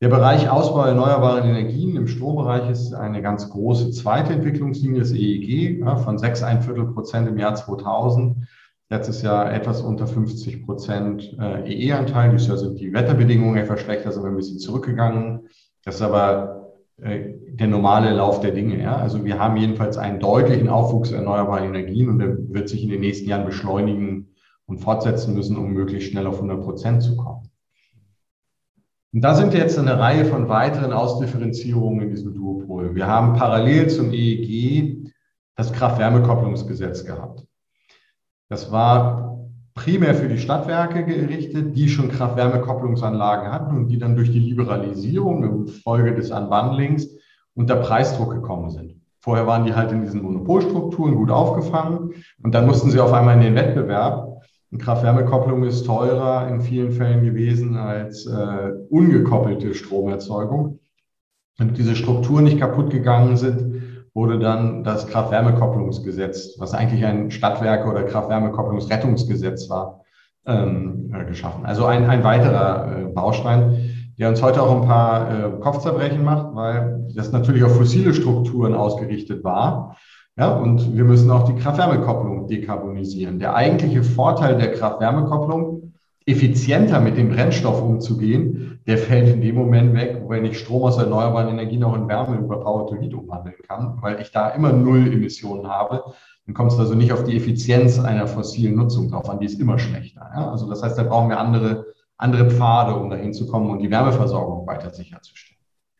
Der Bereich Ausbau erneuerbarer Energien im Strombereich ist eine ganz große zweite Entwicklungslinie, das EEG, von 6,1 Prozent im Jahr 2000. Letztes Jahr etwas unter 50 Prozent äh, EE-Anteil. Dieses Jahr sind die Wetterbedingungen etwas schlechter, sind wir ein bisschen zurückgegangen. Das ist aber äh, der normale Lauf der Dinge. Ja? Also wir haben jedenfalls einen deutlichen Aufwuchs erneuerbarer Energien und der wird sich in den nächsten Jahren beschleunigen und fortsetzen müssen, um möglichst schnell auf 100 Prozent zu kommen. Und da sind jetzt eine Reihe von weiteren Ausdifferenzierungen in diesem Duopol. Wir haben parallel zum EEG das Kraft-Wärme-Kopplungsgesetz gehabt. Das war primär für die Stadtwerke gerichtet, die schon Kraft-Wärme-Kopplungsanlagen hatten und die dann durch die Liberalisierung im Folge des Unbundlings unter Preisdruck gekommen sind. Vorher waren die halt in diesen Monopolstrukturen gut aufgefangen und dann mussten sie auf einmal in den Wettbewerb. Kraft-Wärme-Kopplung ist teurer in vielen Fällen gewesen als äh, ungekoppelte Stromerzeugung. Und diese Strukturen nicht kaputt gegangen sind, wurde dann das Kraft-Wärme-Kopplungsgesetz, was eigentlich ein Stadtwerke- oder Kraft-Wärme-Kopplungsrettungsgesetz war, ähm, äh, geschaffen. Also ein, ein weiterer äh, Baustein, der uns heute auch ein paar äh, Kopfzerbrechen macht, weil das natürlich auf fossile Strukturen ausgerichtet war. Ja, und wir müssen auch die Kraft-Wärme-Kopplung dekarbonisieren. Der eigentliche Vorteil der Kraft-Wärme-Kopplung, effizienter mit dem Brennstoff umzugehen, der fällt in dem Moment weg, wenn ich Strom aus erneuerbaren Energien auch in Wärme über Power to Heat umwandeln kann, weil ich da immer null Emissionen habe. Dann kommt es also nicht auf die Effizienz einer fossilen Nutzung drauf an, die ist immer schlechter. Ja? Also das heißt, da brauchen wir andere, andere Pfade, um dahin zu kommen und die Wärmeversorgung weiter sicherzustellen.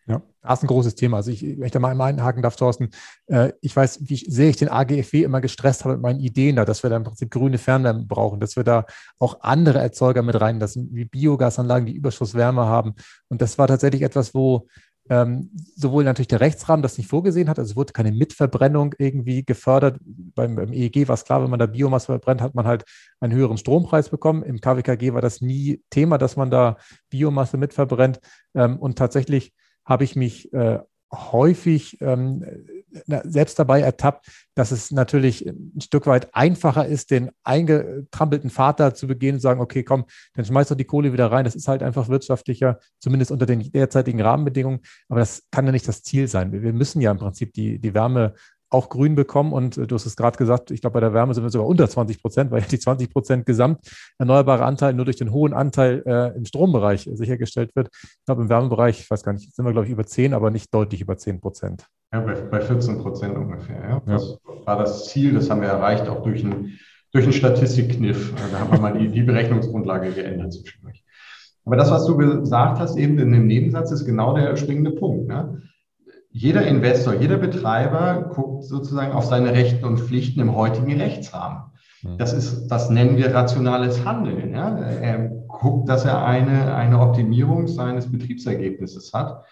Ja, das ist ein großes Thema. Also ich, wenn ich da mal einhaken darf, Thorsten, äh, ich weiß, wie sehr ich den AGFW immer gestresst habe mit meinen Ideen da, dass wir da im Prinzip grüne Fernwärme brauchen, dass wir da auch andere Erzeuger mit reinlassen, wie Biogasanlagen, die Überschusswärme haben. Und das war tatsächlich etwas, wo ähm, sowohl natürlich der Rechtsrahmen das nicht vorgesehen hat, also es wurde keine Mitverbrennung irgendwie gefördert. Beim, beim EEG war es klar, wenn man da Biomasse verbrennt, hat man halt einen höheren Strompreis bekommen. Im KWKG war das nie Thema, dass man da Biomasse mitverbrennt. Ähm, und tatsächlich habe ich mich äh, häufig ähm, selbst dabei ertappt, dass es natürlich ein Stück weit einfacher ist, den eingetrampelten Vater zu begehen und sagen, okay, komm, dann schmeiß doch die Kohle wieder rein. Das ist halt einfach wirtschaftlicher, zumindest unter den derzeitigen Rahmenbedingungen. Aber das kann ja nicht das Ziel sein. Wir, müssen ja im Prinzip die, die Wärme auch grün bekommen. Und äh, du hast es gerade gesagt, ich glaube, bei der Wärme sind wir sogar unter 20 Prozent, weil die 20 Prozent Gesamt erneuerbare Anteil nur durch den hohen Anteil äh, im Strombereich sichergestellt wird. Ich glaube, im Wärmebereich, ich weiß gar nicht, sind wir, glaube ich, über 10, aber nicht deutlich über 10 Prozent. Ja, bei, bei 14 Prozent ungefähr. Ja. Das ja. war das Ziel, das haben wir erreicht, auch durch einen, durch einen Statistikkniff. Äh, da haben wir mal die, die Berechnungsgrundlage geändert zwischendurch. Aber das, was du gesagt hast, eben in dem Nebensatz, ist genau der springende Punkt. Ne? Jeder Investor, jeder Betreiber guckt sozusagen auf seine Rechten und Pflichten im heutigen Rechtsrahmen. Mhm. Das ist, das nennen wir rationales Handeln. Ja? Er guckt, dass er eine, eine Optimierung seines Betriebsergebnisses hat.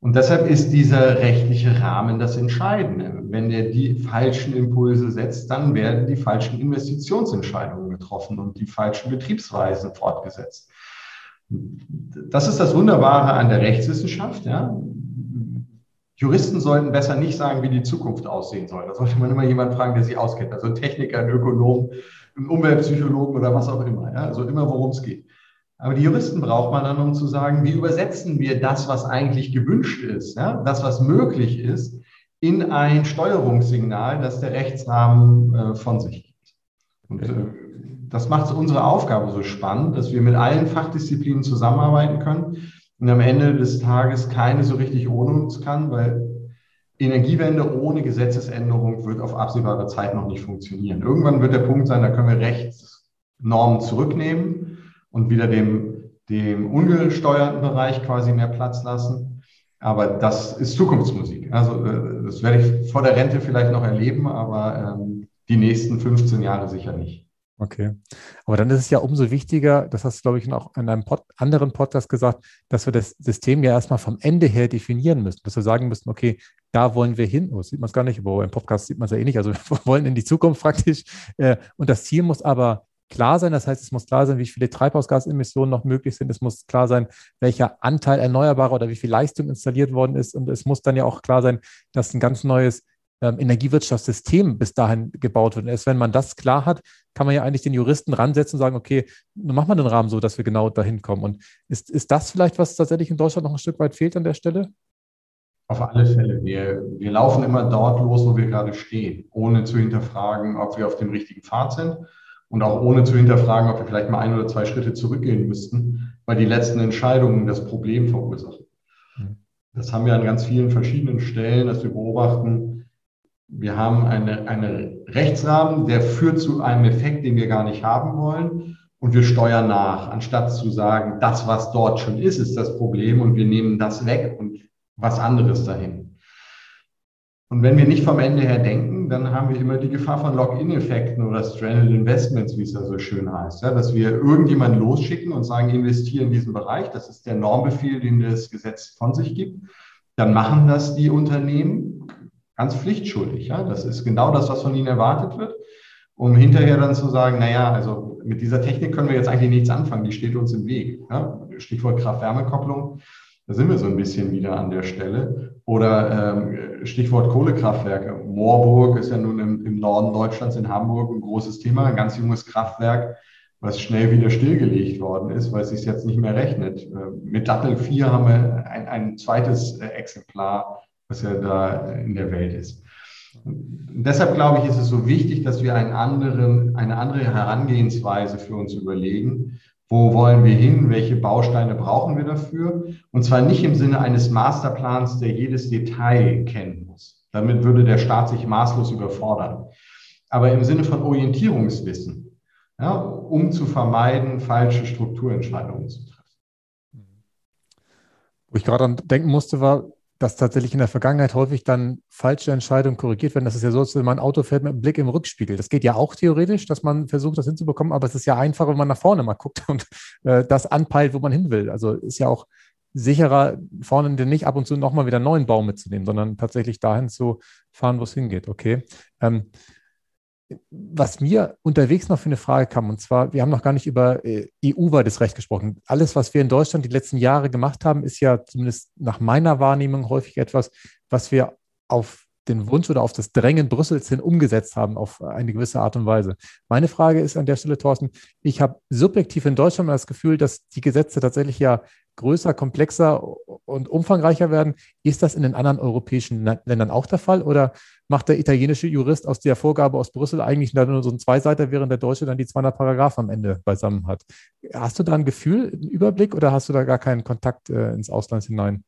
Und deshalb ist dieser rechtliche Rahmen das Entscheidende. Wenn er die falschen Impulse setzt, dann werden die falschen Investitionsentscheidungen getroffen und die falschen Betriebsweisen fortgesetzt. Das ist das Wunderbare an der Rechtswissenschaft. Ja. Juristen sollten besser nicht sagen, wie die Zukunft aussehen soll. Da sollte man immer jemanden fragen, der sich auskennt. Also ein Techniker, ein Ökonom, ein Umweltpsychologen oder was auch immer. Ja. Also immer, worum es geht. Aber die Juristen braucht man dann, um zu sagen, wie übersetzen wir das, was eigentlich gewünscht ist, ja, das, was möglich ist, in ein Steuerungssignal, das der Rechtsrahmen äh, von sich gibt. Und äh, das macht unsere Aufgabe so spannend, dass wir mit allen Fachdisziplinen zusammenarbeiten können und am Ende des Tages keine so richtig ohne uns kann, weil Energiewende ohne Gesetzesänderung wird auf absehbare Zeit noch nicht funktionieren. Irgendwann wird der Punkt sein, da können wir Rechtsnormen zurücknehmen und wieder dem, dem ungesteuerten Bereich quasi mehr Platz lassen. Aber das ist Zukunftsmusik. Also äh, das werde ich vor der Rente vielleicht noch erleben, aber ähm, die nächsten 15 Jahre sicher nicht. Okay. Aber dann ist es ja umso wichtiger, das hast du, glaube ich, auch in einem Pod anderen Podcast gesagt, dass wir das System ja erstmal vom Ende her definieren müssen, dass wir sagen müssen, okay, da wollen wir hin. Oh, sieht man es gar nicht, aber im Podcast sieht man es ja eh nicht. Also wir wollen in die Zukunft praktisch. Äh, und das Ziel muss aber klar sein. Das heißt, es muss klar sein, wie viele Treibhausgasemissionen noch möglich sind. Es muss klar sein, welcher Anteil erneuerbarer oder wie viel Leistung installiert worden ist. Und es muss dann ja auch klar sein, dass ein ganz neues ähm, Energiewirtschaftssystem bis dahin gebaut wird. Und erst wenn man das klar hat, kann man ja eigentlich den Juristen ransetzen und sagen, okay, nun machen wir den Rahmen so, dass wir genau dahin kommen. Und ist, ist das vielleicht, was tatsächlich in Deutschland noch ein Stück weit fehlt an der Stelle? Auf alle Fälle. Wir, wir laufen immer dort los, wo wir gerade stehen, ohne zu hinterfragen, ob wir auf dem richtigen Pfad sind und auch ohne zu hinterfragen, ob wir vielleicht mal ein oder zwei Schritte zurückgehen müssten, weil die letzten Entscheidungen das Problem verursachen. Hm. Das haben wir an ganz vielen verschiedenen Stellen, dass wir beobachten, wir haben einen eine Rechtsrahmen, der führt zu einem Effekt, den wir gar nicht haben wollen. Und wir steuern nach, anstatt zu sagen, das, was dort schon ist, ist das Problem und wir nehmen das weg und was anderes dahin. Und wenn wir nicht vom Ende her denken, dann haben wir immer die Gefahr von Lock-in-Effekten oder Stranded Investments, wie es ja so schön heißt. Ja, dass wir irgendjemanden losschicken und sagen, investiere in diesen Bereich. Das ist der Normbefehl, den das Gesetz von sich gibt. Dann machen das die Unternehmen ganz pflichtschuldig. Ja, das ist genau das, was von ihnen erwartet wird. Um hinterher dann zu sagen, naja, also mit dieser Technik können wir jetzt eigentlich nichts anfangen, die steht uns im Weg. Ja, Stichwort Kraft-Wärme-Kopplung da sind wir so ein bisschen wieder an der Stelle. Oder ähm, Stichwort Kohlekraftwerke. Moorburg ist ja nun im, im, Norden Deutschlands in Hamburg ein großes Thema, ein ganz junges Kraftwerk, was schnell wieder stillgelegt worden ist, weil es sich jetzt nicht mehr rechnet. Äh, mit Dattel 4 haben wir ein, ein zweites äh, Exemplar, was ja da in der Welt ist. Und deshalb glaube ich, ist es so wichtig, dass wir einen anderen, eine andere Herangehensweise für uns überlegen wo wollen wir hin? Welche Bausteine brauchen wir dafür? Und zwar nicht im Sinne eines Masterplans, der jedes Detail kennen muss. Damit würde der Staat sich maßlos überfordern. Aber im Sinne von Orientierungswissen, ja, um zu vermeiden, falsche Strukturentscheidungen zu treffen. Wo ich gerade denken musste, war, dass tatsächlich in der Vergangenheit häufig dann falsche Entscheidungen korrigiert werden. Das ist ja so, als wenn man ein Auto fährt mit einem Blick im Rückspiegel. Das geht ja auch theoretisch, dass man versucht, das hinzubekommen, aber es ist ja einfacher, wenn man nach vorne mal guckt und äh, das anpeilt, wo man hin will. Also ist ja auch sicherer, vorne denn nicht ab und zu nochmal wieder einen neuen Baum mitzunehmen, sondern tatsächlich dahin zu fahren, wo es hingeht. Okay. Ähm, was mir unterwegs noch für eine Frage kam, und zwar, wir haben noch gar nicht über äh, EU-weites Recht gesprochen. Alles, was wir in Deutschland die letzten Jahre gemacht haben, ist ja zumindest nach meiner Wahrnehmung häufig etwas, was wir auf den Wunsch oder auf das Drängen Brüssels hin umgesetzt haben auf eine gewisse Art und Weise. Meine Frage ist an der Stelle, Thorsten, ich habe subjektiv in Deutschland das Gefühl, dass die Gesetze tatsächlich ja größer, komplexer und umfangreicher werden. Ist das in den anderen europäischen Ländern auch der Fall oder macht der italienische Jurist aus der Vorgabe aus Brüssel eigentlich nur so ein Zweiseiter, während der Deutsche dann die 200 Paragraphen am Ende beisammen hat? Hast du da ein Gefühl, einen Überblick oder hast du da gar keinen Kontakt äh, ins Ausland hinein?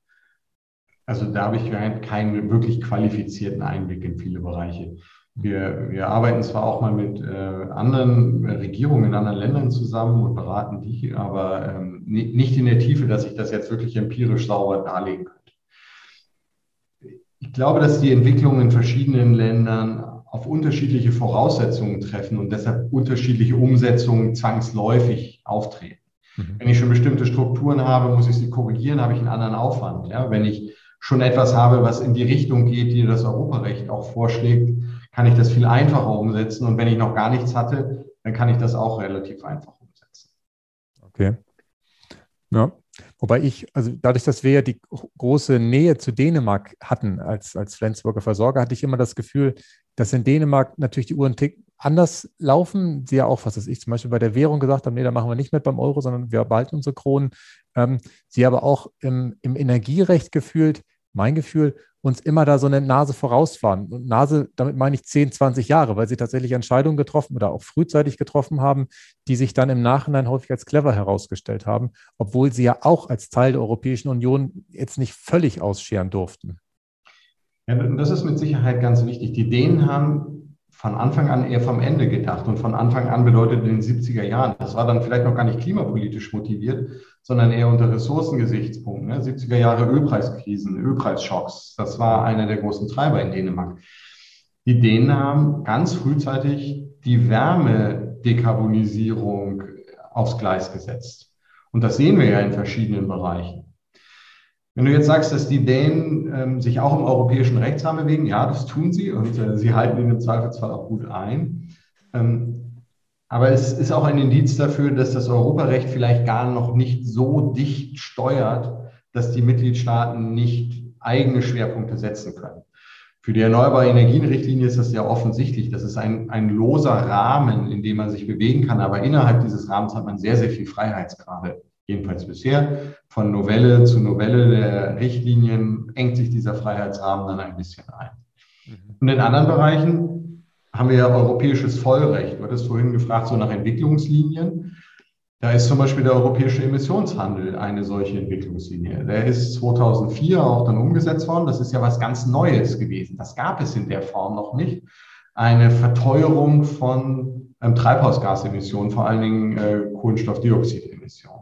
Also da habe ich keinen wirklich qualifizierten Einblick in viele Bereiche. Wir, wir arbeiten zwar auch mal mit äh, anderen Regierungen in anderen Ländern zusammen und beraten die, aber ähm, nicht in der Tiefe, dass ich das jetzt wirklich empirisch sauber darlegen könnte. Ich glaube, dass die Entwicklungen in verschiedenen Ländern auf unterschiedliche Voraussetzungen treffen und deshalb unterschiedliche Umsetzungen zwangsläufig auftreten. Mhm. Wenn ich schon bestimmte Strukturen habe, muss ich sie korrigieren, habe ich einen anderen Aufwand. Ja? Wenn ich schon etwas habe, was in die Richtung geht, die das Europarecht auch vorschlägt, kann ich das viel einfacher umsetzen. Und wenn ich noch gar nichts hatte, dann kann ich das auch relativ einfach umsetzen. Okay. Ja. Wobei ich, also dadurch, dass wir ja die große Nähe zu Dänemark hatten als, als Flensburger Versorger, hatte ich immer das Gefühl, dass in Dänemark natürlich die Uhren anders laufen. Sie ja auch, was weiß ich, zum Beispiel bei der Währung gesagt haben, nee, da machen wir nicht mit beim Euro, sondern wir behalten unsere Kronen. Ähm, sie aber auch im, im Energierecht gefühlt, mein Gefühl, uns immer da so eine Nase vorausfahren. Und Nase, damit meine ich 10, 20 Jahre, weil sie tatsächlich Entscheidungen getroffen oder auch frühzeitig getroffen haben, die sich dann im Nachhinein häufig als clever herausgestellt haben, obwohl sie ja auch als Teil der Europäischen Union jetzt nicht völlig ausscheren durften. Ja, das ist mit Sicherheit ganz wichtig. Die Dänen haben von Anfang an eher vom Ende gedacht. Und von Anfang an bedeutet in den 70er Jahren, das war dann vielleicht noch gar nicht klimapolitisch motiviert, sondern eher unter Ressourcengesichtspunkten. Ne? 70er Jahre Ölpreiskrisen, Ölpreisschocks, das war einer der großen Treiber in Dänemark. Die Dänen haben ganz frühzeitig die Wärmedekarbonisierung aufs Gleis gesetzt. Und das sehen wir ja in verschiedenen Bereichen. Wenn du jetzt sagst, dass die Dänen ähm, sich auch im europäischen Rechtsrahmen bewegen, ja, das tun sie und äh, sie halten ihn im Zweifelsfall auch gut ein. Ähm, aber es ist auch ein Indiz dafür, dass das Europarecht vielleicht gar noch nicht so dicht steuert, dass die Mitgliedstaaten nicht eigene Schwerpunkte setzen können. Für die erneuerbare Energienrichtlinie ist das ja offensichtlich. Das ist ein, ein loser Rahmen, in dem man sich bewegen kann. Aber innerhalb dieses Rahmens hat man sehr, sehr viel Freiheitsgrade jedenfalls bisher, von Novelle zu Novelle der Richtlinien engt sich dieser Freiheitsrahmen dann ein bisschen ein. Mhm. Und in anderen Bereichen haben wir ja europäisches Vollrecht. Du hattest vorhin gefragt, so nach Entwicklungslinien. Da ist zum Beispiel der europäische Emissionshandel eine solche Entwicklungslinie. Der ist 2004 auch dann umgesetzt worden. Das ist ja was ganz Neues gewesen. Das gab es in der Form noch nicht. Eine Verteuerung von ähm, Treibhausgasemissionen, vor allen Dingen äh, Kohlenstoffdioxidemissionen.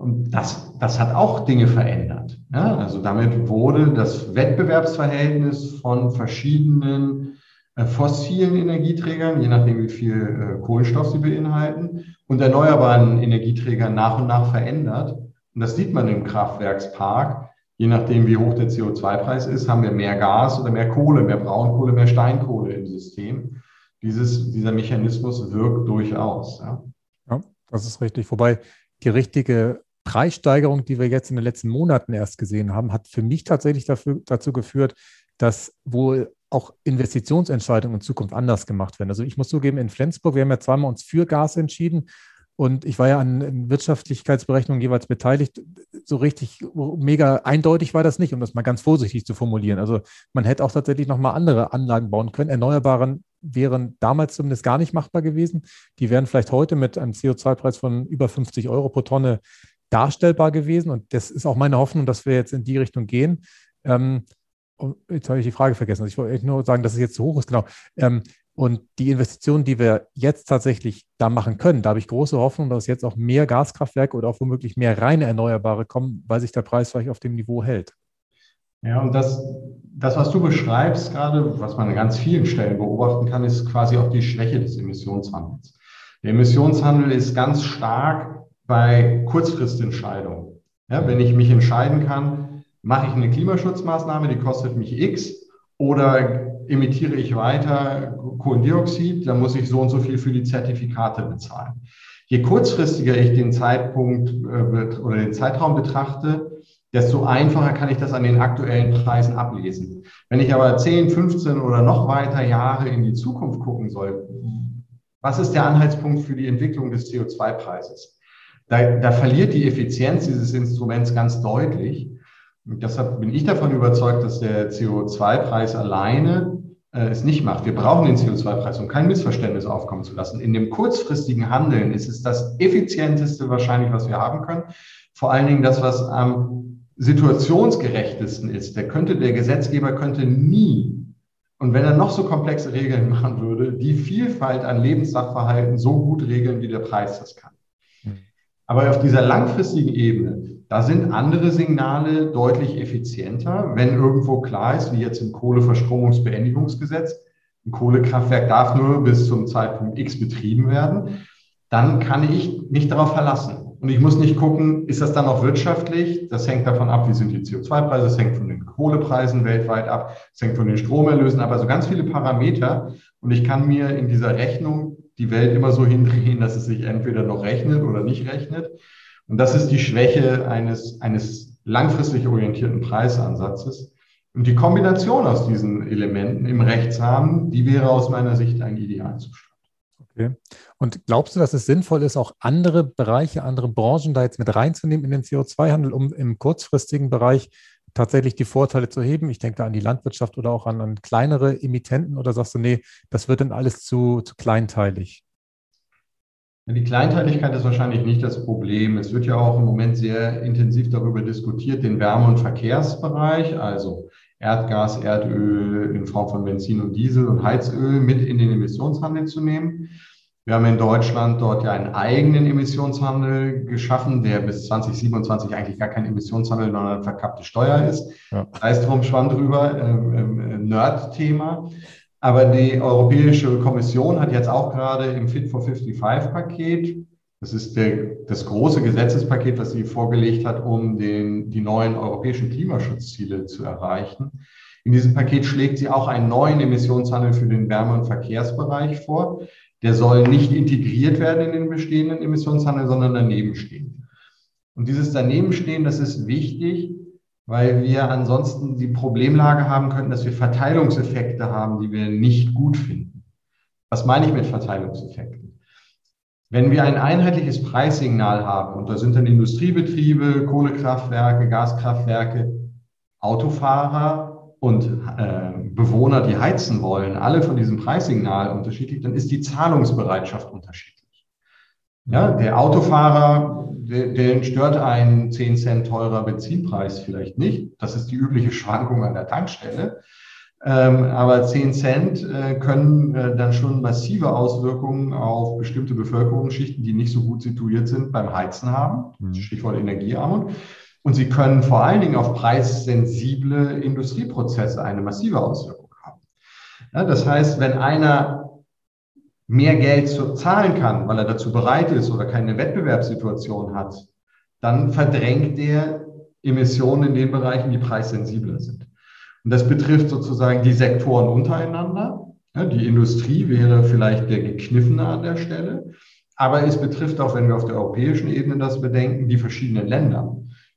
Und das, das hat auch Dinge verändert. Ja, also damit wurde das Wettbewerbsverhältnis von verschiedenen äh, fossilen Energieträgern, je nachdem wie viel äh, Kohlenstoff sie beinhalten, und erneuerbaren Energieträgern nach und nach verändert. Und das sieht man im Kraftwerkspark. Je nachdem, wie hoch der CO2-Preis ist, haben wir mehr Gas oder mehr Kohle, mehr Braunkohle, mehr Steinkohle im System. Dieses, dieser Mechanismus wirkt durchaus. Ja. ja, das ist richtig. Wobei die richtige Preissteigerung, die wir jetzt in den letzten Monaten erst gesehen haben, hat für mich tatsächlich dafür, dazu geführt, dass wohl auch Investitionsentscheidungen in Zukunft anders gemacht werden. Also ich muss zugeben, in Flensburg, wir haben ja zweimal uns für Gas entschieden und ich war ja an Wirtschaftlichkeitsberechnungen jeweils beteiligt. So richtig mega eindeutig war das nicht, um das mal ganz vorsichtig zu formulieren. Also man hätte auch tatsächlich nochmal andere Anlagen bauen können. Erneuerbaren wären damals zumindest gar nicht machbar gewesen. Die wären vielleicht heute mit einem CO2-Preis von über 50 Euro pro Tonne darstellbar gewesen. Und das ist auch meine Hoffnung, dass wir jetzt in die Richtung gehen. Ähm, jetzt habe ich die Frage vergessen. Also ich wollte nur sagen, dass es jetzt zu hoch ist. Genau. Ähm, und die Investitionen, die wir jetzt tatsächlich da machen können, da habe ich große Hoffnung, dass jetzt auch mehr Gaskraftwerke oder auch womöglich mehr reine Erneuerbare kommen, weil sich der Preis vielleicht auf dem Niveau hält. Ja, und das, das, was du beschreibst gerade, was man an ganz vielen Stellen beobachten kann, ist quasi auch die Schwäche des Emissionshandels. Der Emissionshandel ist ganz stark bei Kurzfristentscheidungen. Ja, wenn ich mich entscheiden kann, mache ich eine Klimaschutzmaßnahme, die kostet mich X, oder emittiere ich weiter Kohlendioxid, dann muss ich so und so viel für die Zertifikate bezahlen. Je kurzfristiger ich den Zeitpunkt äh, oder den Zeitraum betrachte, desto einfacher kann ich das an den aktuellen Preisen ablesen. Wenn ich aber 10, 15 oder noch weiter Jahre in die Zukunft gucken soll, was ist der Anhaltspunkt für die Entwicklung des CO2-Preises? Da, da verliert die Effizienz dieses Instruments ganz deutlich. Und deshalb bin ich davon überzeugt, dass der CO2-Preis alleine äh, es nicht macht. Wir brauchen den CO2-Preis, um kein Missverständnis aufkommen zu lassen. In dem kurzfristigen Handeln ist es das effizienteste wahrscheinlich, was wir haben können. Vor allen Dingen das, was am situationsgerechtesten ist. Der könnte, der Gesetzgeber könnte nie und wenn er noch so komplexe Regeln machen würde, die Vielfalt an Lebenssachverhalten so gut regeln, wie der Preis das kann. Aber auf dieser langfristigen Ebene da sind andere Signale deutlich effizienter, wenn irgendwo klar ist, wie jetzt im Kohleverstromungsbeendigungsgesetz, ein Kohlekraftwerk darf nur bis zum Zeitpunkt X betrieben werden, dann kann ich mich darauf verlassen. Und ich muss nicht gucken, ist das dann auch wirtschaftlich? Das hängt davon ab, wie sind die CO2-Preise, es hängt von den Kohlepreisen weltweit ab, es hängt von den Stromerlösen ab, also ganz viele Parameter. Und ich kann mir in dieser Rechnung die Welt immer so hindrehen, dass es sich entweder noch rechnet oder nicht rechnet. Und das ist die Schwäche eines, eines langfristig orientierten Preisansatzes. Und die Kombination aus diesen Elementen im Rechtsrahmen, die wäre aus meiner Sicht ein Idealzustand. Okay. Und glaubst du, dass es sinnvoll ist, auch andere Bereiche, andere Branchen da jetzt mit reinzunehmen in den CO2-Handel, um im kurzfristigen Bereich tatsächlich die Vorteile zu heben? Ich denke da an die Landwirtschaft oder auch an, an kleinere Emittenten oder sagst du, nee, das wird dann alles zu, zu kleinteilig? Die Kleinteiligkeit ist wahrscheinlich nicht das Problem. Es wird ja auch im Moment sehr intensiv darüber diskutiert, den Wärme- und Verkehrsbereich, also Erdgas, Erdöl in Form von Benzin und Diesel und Heizöl mit in den Emissionshandel zu nehmen. Wir haben in Deutschland dort ja einen eigenen Emissionshandel geschaffen, der bis 2027 eigentlich gar kein Emissionshandel, sondern eine verkappte Steuer ist. Ja. Heißt drum, schwamm drüber, äh, äh, Nerd-Thema. Aber die Europäische Kommission hat jetzt auch gerade im Fit for 55-Paket das ist der, das große Gesetzespaket, was sie vorgelegt hat, um den, die neuen europäischen Klimaschutzziele zu erreichen. In diesem Paket schlägt sie auch einen neuen Emissionshandel für den Wärme- und Verkehrsbereich vor. Der soll nicht integriert werden in den bestehenden Emissionshandel, sondern daneben stehen. Und dieses Danebenstehen, das ist wichtig, weil wir ansonsten die Problemlage haben könnten, dass wir Verteilungseffekte haben, die wir nicht gut finden. Was meine ich mit Verteilungseffekten? Wenn wir ein einheitliches Preissignal haben, und da sind dann Industriebetriebe, Kohlekraftwerke, Gaskraftwerke, Autofahrer und äh, Bewohner, die heizen wollen, alle von diesem Preissignal unterschiedlich, dann ist die Zahlungsbereitschaft unterschiedlich. Ja, der Autofahrer, den stört ein 10 Cent teurer Benzinpreis vielleicht nicht. Das ist die übliche Schwankung an der Tankstelle. Ähm, aber 10 Cent äh, können äh, dann schon massive Auswirkungen auf bestimmte Bevölkerungsschichten, die nicht so gut situiert sind, beim Heizen haben. Mhm. Stichwort Energiearmut. Und sie können vor allen Dingen auf preissensible Industrieprozesse eine massive Auswirkung haben. Ja, das heißt, wenn einer mehr Geld zahlen kann, weil er dazu bereit ist oder keine Wettbewerbssituation hat, dann verdrängt er Emissionen in den Bereichen, die preissensibler sind. Und das betrifft sozusagen die Sektoren untereinander. Ja, die Industrie wäre vielleicht der gekniffene an der Stelle. Aber es betrifft auch, wenn wir auf der europäischen Ebene das bedenken, die verschiedenen Länder.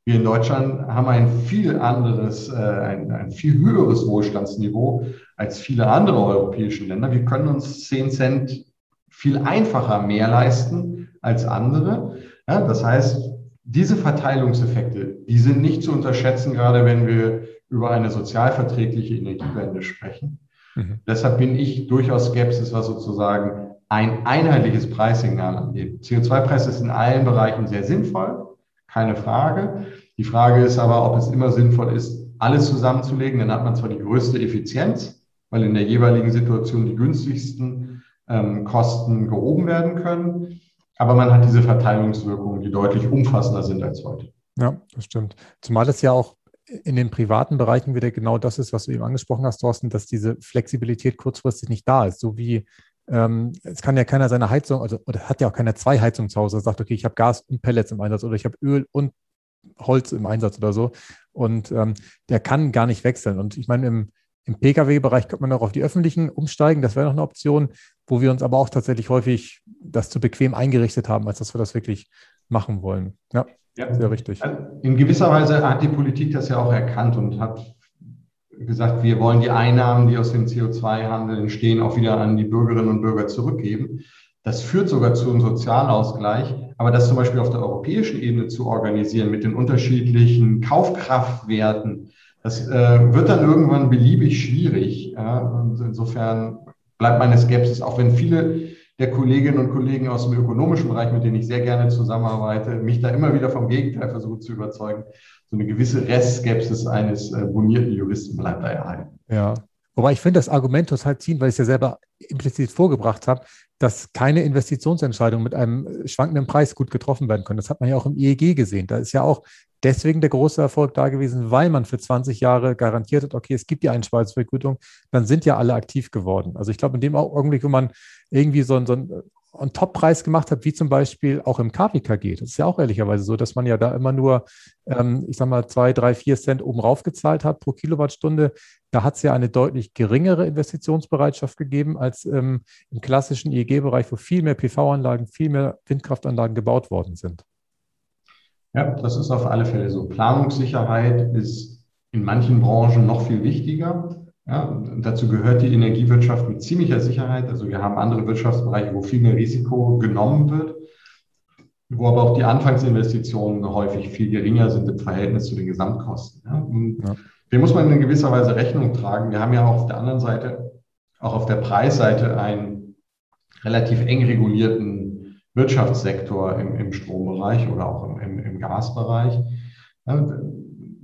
Wir in Deutschland haben ein viel anderes, äh, ein, ein viel höheres Wohlstandsniveau als viele andere europäische Länder. Wir können uns 10 Cent viel einfacher mehr leisten als andere. Ja, das heißt, diese Verteilungseffekte, die sind nicht zu unterschätzen, gerade wenn wir über eine sozialverträgliche Energiewende sprechen. Mhm. Deshalb bin ich durchaus skeptisch, was sozusagen ein einheitliches Preissignal angeht. CO2-Preis ist in allen Bereichen sehr sinnvoll, keine Frage. Die Frage ist aber, ob es immer sinnvoll ist, alles zusammenzulegen. Dann hat man zwar die größte Effizienz, weil in der jeweiligen Situation die günstigsten ähm, Kosten gehoben werden können. Aber man hat diese Verteilungswirkungen, die deutlich umfassender sind als heute. Ja, das stimmt. Zumal es ja auch in den privaten Bereichen wieder genau das ist, was du eben angesprochen hast, Thorsten, dass diese Flexibilität kurzfristig nicht da ist. So wie ähm, es kann ja keiner seine Heizung, also oder hat ja auch keiner zwei Heizungen zu Hause, sagt, okay, ich habe Gas und Pellets im Einsatz oder ich habe Öl und Holz im Einsatz oder so. Und ähm, der kann gar nicht wechseln. Und ich meine, im, im Pkw-Bereich könnte man auch auf die öffentlichen umsteigen. Das wäre noch eine Option, wo wir uns aber auch tatsächlich häufig das zu bequem eingerichtet haben, als dass wir das wirklich machen wollen. Ja. Ja, sehr richtig. Also in gewisser Weise hat die Politik das ja auch erkannt und hat gesagt, wir wollen die Einnahmen, die aus dem CO2-Handel entstehen, auch wieder an die Bürgerinnen und Bürger zurückgeben. Das führt sogar zu einem Sozialausgleich. Aber das zum Beispiel auf der europäischen Ebene zu organisieren mit den unterschiedlichen Kaufkraftwerten, das äh, wird dann irgendwann beliebig schwierig. Ja? Insofern bleibt meine Skepsis, auch wenn viele der Kolleginnen und Kollegen aus dem ökonomischen Bereich, mit denen ich sehr gerne zusammenarbeite, mich da immer wieder vom Gegenteil versuche zu überzeugen. So eine gewisse Restskepsis eines äh, bonierten Juristen bleibt da erhalten. Ja, Wobei ich finde das Argument total ziehen, weil ich es ja selber implizit vorgebracht habe, dass keine Investitionsentscheidungen mit einem schwankenden Preis gut getroffen werden können. Das hat man ja auch im EEG gesehen. Da ist ja auch deswegen der große Erfolg da gewesen, weil man für 20 Jahre garantiert hat, okay, es gibt die Einspeisvergütung, dann sind ja alle aktiv geworden. Also ich glaube, in dem Augenblick, wo man irgendwie so ein, so ein einen Top-Preis gemacht habt, wie zum Beispiel auch im KWKG. Das ist ja auch ehrlicherweise so, dass man ja da immer nur, ähm, ich sag mal, zwei, drei, vier Cent oben rauf gezahlt hat pro Kilowattstunde. Da hat es ja eine deutlich geringere Investitionsbereitschaft gegeben als ähm, im klassischen EEG-Bereich, wo viel mehr PV-Anlagen, viel mehr Windkraftanlagen gebaut worden sind. Ja, das ist auf alle Fälle so. Planungssicherheit ist in manchen Branchen noch viel wichtiger. Ja, dazu gehört die Energiewirtschaft mit ziemlicher Sicherheit. Also wir haben andere Wirtschaftsbereiche, wo viel mehr Risiko genommen wird, wo aber auch die Anfangsinvestitionen häufig viel geringer sind im Verhältnis zu den Gesamtkosten. Ja. Ja. Dem muss man in gewisser Weise Rechnung tragen. Wir haben ja auch auf der anderen Seite, auch auf der Preisseite, einen relativ eng regulierten Wirtschaftssektor im, im Strombereich oder auch im, im Gasbereich. Ja,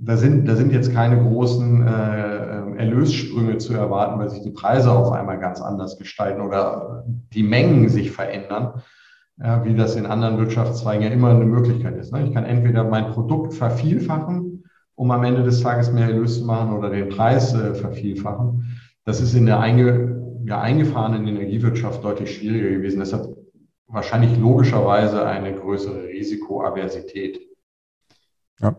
da sind, da sind jetzt keine großen äh, Erlössprünge zu erwarten, weil sich die Preise auf einmal ganz anders gestalten oder die Mengen sich verändern, ja, wie das in anderen Wirtschaftszweigen ja immer eine Möglichkeit ist. Ne? Ich kann entweder mein Produkt vervielfachen, um am Ende des Tages mehr Erlös zu machen oder den Preis äh, vervielfachen. Das ist in der einge, ja, eingefahrenen Energiewirtschaft deutlich schwieriger gewesen. Deshalb wahrscheinlich logischerweise eine größere Risikoaversität. Ja.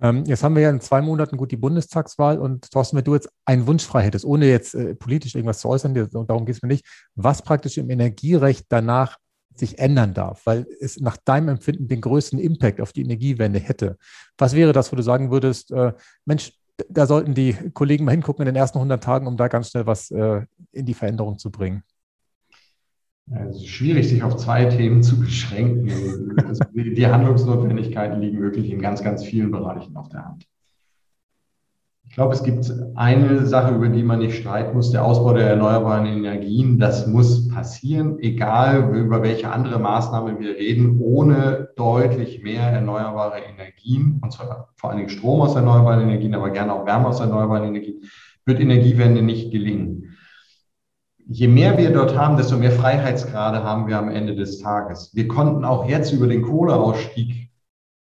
Ähm, jetzt haben wir ja in zwei Monaten gut die Bundestagswahl und Thorsten, wenn du jetzt einen Wunsch frei hättest, ohne jetzt äh, politisch irgendwas zu äußern, darum geht es mir nicht, was praktisch im Energierecht danach sich ändern darf, weil es nach deinem Empfinden den größten Impact auf die Energiewende hätte. Was wäre das, wo du sagen würdest, äh, Mensch, da sollten die Kollegen mal hingucken in den ersten 100 Tagen, um da ganz schnell was äh, in die Veränderung zu bringen? Es ist schwierig, sich auf zwei Themen zu beschränken. Also die Handlungsnotwendigkeiten liegen wirklich in ganz, ganz vielen Bereichen auf der Hand. Ich glaube, es gibt eine Sache, über die man nicht streiten muss, der Ausbau der erneuerbaren Energien. Das muss passieren, egal über welche andere Maßnahme wir reden, ohne deutlich mehr erneuerbare Energien, und zwar vor allen Dingen Strom aus erneuerbaren Energien, aber gerne auch Wärme aus erneuerbaren Energien, wird Energiewende nicht gelingen je mehr wir dort haben, desto mehr Freiheitsgrade haben wir am Ende des Tages. Wir konnten auch jetzt über den Kohleausstieg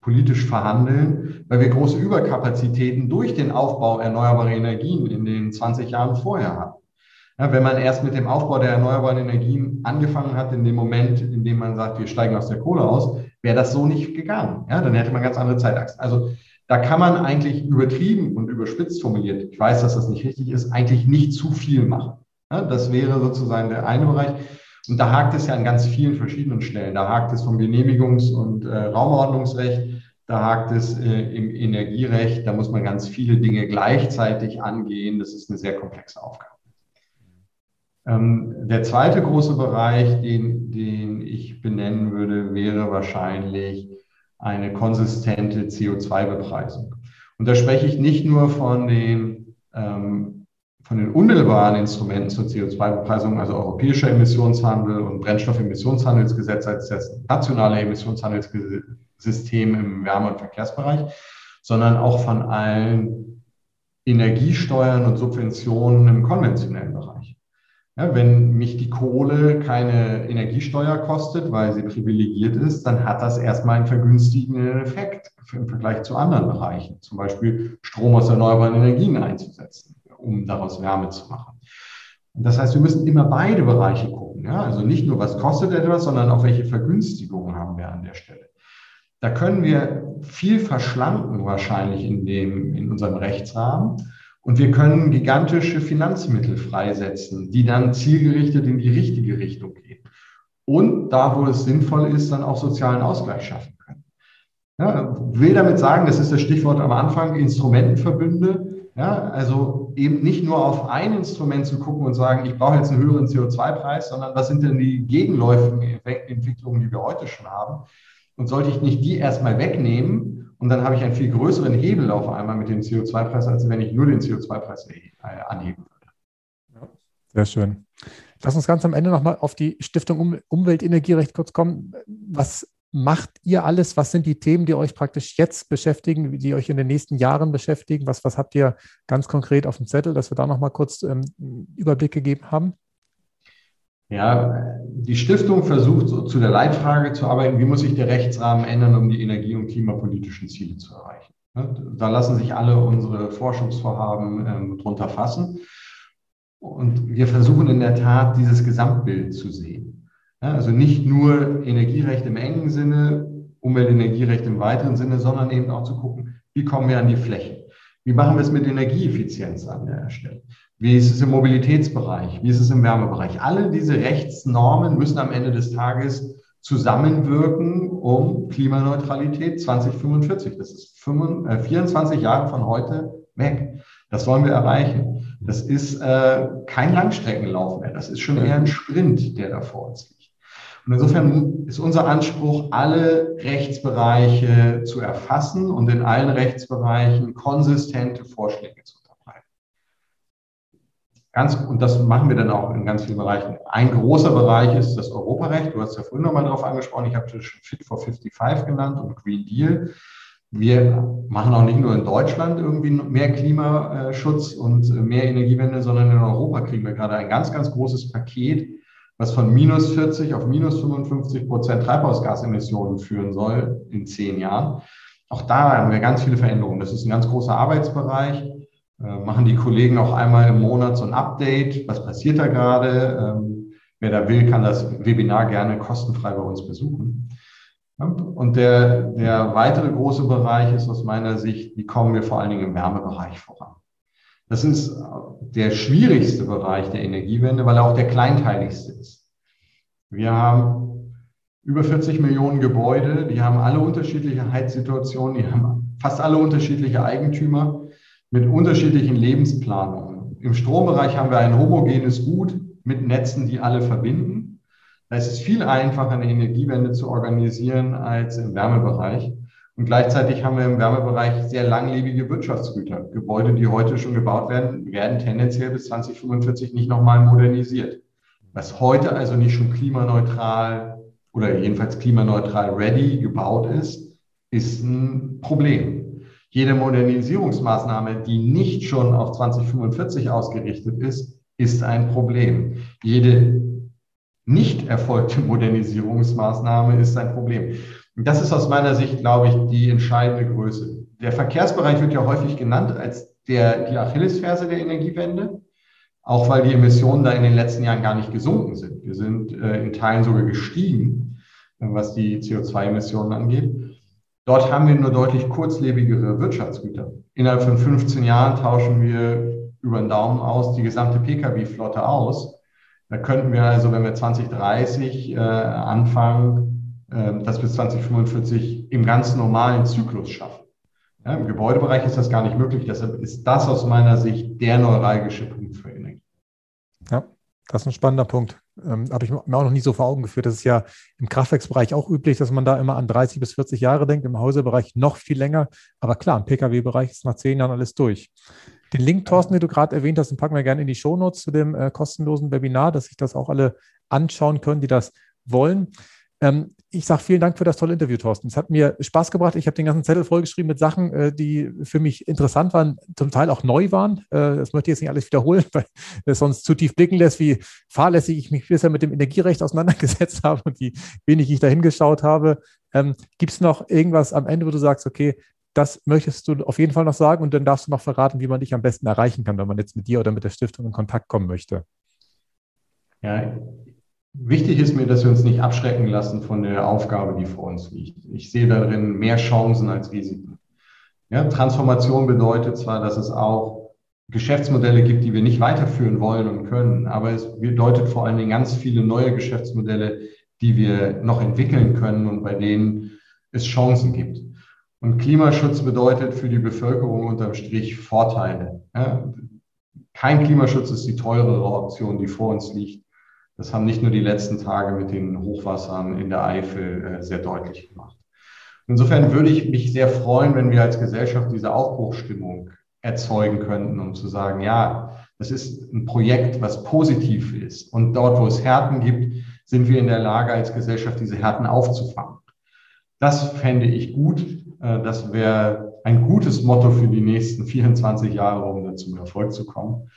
politisch verhandeln, weil wir große Überkapazitäten durch den Aufbau erneuerbarer Energien in den 20 Jahren vorher hatten. Ja, wenn man erst mit dem Aufbau der erneuerbaren Energien angefangen hat, in dem Moment, in dem man sagt, wir steigen aus der Kohle aus, wäre das so nicht gegangen. Ja, dann hätte man ganz andere Zeitachsen. Also da kann man eigentlich übertrieben und überspitzt formuliert, ich weiß, dass das nicht richtig ist, eigentlich nicht zu viel machen. Das wäre sozusagen der eine Bereich. Und da hakt es ja an ganz vielen verschiedenen Stellen. Da hakt es vom Genehmigungs- und äh, Raumordnungsrecht, da hakt es äh, im Energierecht, da muss man ganz viele Dinge gleichzeitig angehen. Das ist eine sehr komplexe Aufgabe. Ähm, der zweite große Bereich, den, den ich benennen würde, wäre wahrscheinlich eine konsistente CO2-Bepreisung. Und da spreche ich nicht nur von den ähm, von den unmittelbaren Instrumenten zur CO2-Bepreisung, also europäischer Emissionshandel und Brennstoffemissionshandelsgesetz als das nationale Emissionshandelssystem im Wärme- und Verkehrsbereich, sondern auch von allen Energiesteuern und Subventionen im konventionellen Bereich. Ja, wenn mich die Kohle keine Energiesteuer kostet, weil sie privilegiert ist, dann hat das erstmal einen vergünstigenden Effekt im Vergleich zu anderen Bereichen, zum Beispiel Strom aus erneuerbaren Energien einzusetzen um daraus Wärme zu machen. Und das heißt, wir müssen immer beide Bereiche gucken. Ja? Also nicht nur, was kostet etwas, sondern auch, welche Vergünstigungen haben wir an der Stelle. Da können wir viel verschlanken wahrscheinlich in, dem, in unserem Rechtsrahmen. Und wir können gigantische Finanzmittel freisetzen, die dann zielgerichtet in die richtige Richtung gehen. Und da, wo es sinnvoll ist, dann auch sozialen Ausgleich schaffen können. Ja, will damit sagen, das ist das Stichwort am Anfang, Instrumentenverbünde. Ja, also eben nicht nur auf ein Instrument zu gucken und sagen, ich brauche jetzt einen höheren CO2-Preis, sondern was sind denn die gegenläufigen Entwicklungen, die wir heute schon haben? Und sollte ich nicht die erstmal wegnehmen und dann habe ich einen viel größeren Hebel auf einmal mit dem CO2-Preis, als wenn ich nur den CO2-Preis äh, anheben würde. sehr schön. Lass uns ganz am Ende nochmal auf die Stiftung um Umweltenergierecht kurz kommen. Was macht ihr alles? Was sind die Themen, die euch praktisch jetzt beschäftigen, die euch in den nächsten Jahren beschäftigen? Was, was habt ihr ganz konkret auf dem Zettel, dass wir da nochmal kurz ähm, Überblick gegeben haben? Ja, die Stiftung versucht so zu der Leitfrage zu arbeiten, wie muss sich der Rechtsrahmen ändern, um die energie- und klimapolitischen Ziele zu erreichen. Da lassen sich alle unsere Forschungsvorhaben ähm, drunter fassen. Und wir versuchen in der Tat, dieses Gesamtbild zu sehen. Also nicht nur Energierecht im engen Sinne, Umweltenergierecht im weiteren Sinne, sondern eben auch zu gucken, wie kommen wir an die Fläche? Wie machen wir es mit Energieeffizienz an der Stelle? Wie ist es im Mobilitätsbereich? Wie ist es im Wärmebereich? Alle diese Rechtsnormen müssen am Ende des Tages zusammenwirken, um Klimaneutralität 2045. Das ist 24 äh, Jahre von heute weg. Das wollen wir erreichen. Das ist äh, kein Langstreckenlauf mehr. Das ist schon eher ein Sprint, der da vor uns liegt. Und insofern ist unser Anspruch, alle Rechtsbereiche zu erfassen und in allen Rechtsbereichen konsistente Vorschläge zu unterbreiten. Ganz, und das machen wir dann auch in ganz vielen Bereichen. Ein großer Bereich ist das Europarecht. Du hast ja vorhin nochmal darauf angesprochen. Ich habe das schon Fit for 55 genannt und Green Deal. Wir machen auch nicht nur in Deutschland irgendwie mehr Klimaschutz und mehr Energiewende, sondern in Europa kriegen wir gerade ein ganz, ganz großes Paket was von minus 40 auf minus 55 Prozent Treibhausgasemissionen führen soll in zehn Jahren. Auch da haben wir ganz viele Veränderungen. Das ist ein ganz großer Arbeitsbereich. Äh, machen die Kollegen auch einmal im Monat so ein Update. Was passiert da gerade? Ähm, wer da will, kann das Webinar gerne kostenfrei bei uns besuchen. Und der, der weitere große Bereich ist aus meiner Sicht, wie kommen wir vor allen Dingen im Wärmebereich voran? Das ist der schwierigste Bereich der Energiewende, weil er auch der kleinteiligste ist. Wir haben über 40 Millionen Gebäude, die haben alle unterschiedliche Heizsituationen, die haben fast alle unterschiedliche Eigentümer mit unterschiedlichen Lebensplanungen. Im Strombereich haben wir ein homogenes Gut mit Netzen, die alle verbinden. Da ist es viel einfacher, eine Energiewende zu organisieren als im Wärmebereich. Und gleichzeitig haben wir im Wärmebereich sehr langlebige Wirtschaftsgüter. Gebäude, die heute schon gebaut werden, werden tendenziell bis 2045 nicht nochmal modernisiert. Was heute also nicht schon klimaneutral oder jedenfalls klimaneutral ready gebaut ist, ist ein Problem. Jede Modernisierungsmaßnahme, die nicht schon auf 2045 ausgerichtet ist, ist ein Problem. Jede nicht erfolgte Modernisierungsmaßnahme ist ein Problem. Das ist aus meiner Sicht, glaube ich, die entscheidende Größe. Der Verkehrsbereich wird ja häufig genannt als der, die Achillesferse der Energiewende, auch weil die Emissionen da in den letzten Jahren gar nicht gesunken sind. Wir sind äh, in Teilen sogar gestiegen, was die CO2-Emissionen angeht. Dort haben wir nur deutlich kurzlebigere Wirtschaftsgüter. Innerhalb von 15 Jahren tauschen wir über den Daumen aus die gesamte Pkw-Flotte aus. Da könnten wir also, wenn wir 2030 äh, anfangen, das bis 2045 im ganz normalen Zyklus schaffen. Ja, Im Gebäudebereich ist das gar nicht möglich. Deshalb ist das aus meiner Sicht der neuralgische Punkt für Energie. Ja, das ist ein spannender Punkt. Ähm, Habe ich mir auch noch nie so vor Augen geführt. Das ist ja im Kraftwerksbereich auch üblich, dass man da immer an 30 bis 40 Jahre denkt, im Hausebereich noch viel länger. Aber klar, im Pkw-Bereich ist nach zehn Jahren alles durch. Den Link, Thorsten, den du gerade erwähnt hast, den packen wir gerne in die Shownotes zu dem äh, kostenlosen Webinar, dass sich das auch alle anschauen können, die das wollen. Ähm, ich sage vielen Dank für das tolle Interview, Thorsten. Es hat mir Spaß gebracht. Ich habe den ganzen Zettel vollgeschrieben mit Sachen, äh, die für mich interessant waren, zum Teil auch neu waren. Äh, das möchte ich jetzt nicht alles wiederholen, weil es sonst zu tief blicken lässt, wie fahrlässig ich mich bisher mit dem Energierecht auseinandergesetzt habe und wie wenig ich da hingeschaut habe. Ähm, Gibt es noch irgendwas am Ende, wo du sagst, okay, das möchtest du auf jeden Fall noch sagen und dann darfst du noch verraten, wie man dich am besten erreichen kann, wenn man jetzt mit dir oder mit der Stiftung in Kontakt kommen möchte. Ja, Wichtig ist mir, dass wir uns nicht abschrecken lassen von der Aufgabe, die vor uns liegt. Ich sehe darin mehr Chancen als Risiken. Ja, Transformation bedeutet zwar, dass es auch Geschäftsmodelle gibt, die wir nicht weiterführen wollen und können, aber es bedeutet vor allen Dingen ganz viele neue Geschäftsmodelle, die wir noch entwickeln können und bei denen es Chancen gibt. Und Klimaschutz bedeutet für die Bevölkerung unterm Strich Vorteile. Ja, kein Klimaschutz ist die teurere Option, die vor uns liegt. Das haben nicht nur die letzten Tage mit den Hochwassern in der Eifel äh, sehr deutlich gemacht. Insofern würde ich mich sehr freuen, wenn wir als Gesellschaft diese Aufbruchstimmung erzeugen könnten, um zu sagen, ja, das ist ein Projekt, was positiv ist. Und dort, wo es Härten gibt, sind wir in der Lage, als Gesellschaft diese Härten aufzufangen. Das fände ich gut. Äh, das wäre ein gutes Motto für die nächsten 24 Jahre, um dann zum Erfolg zu kommen.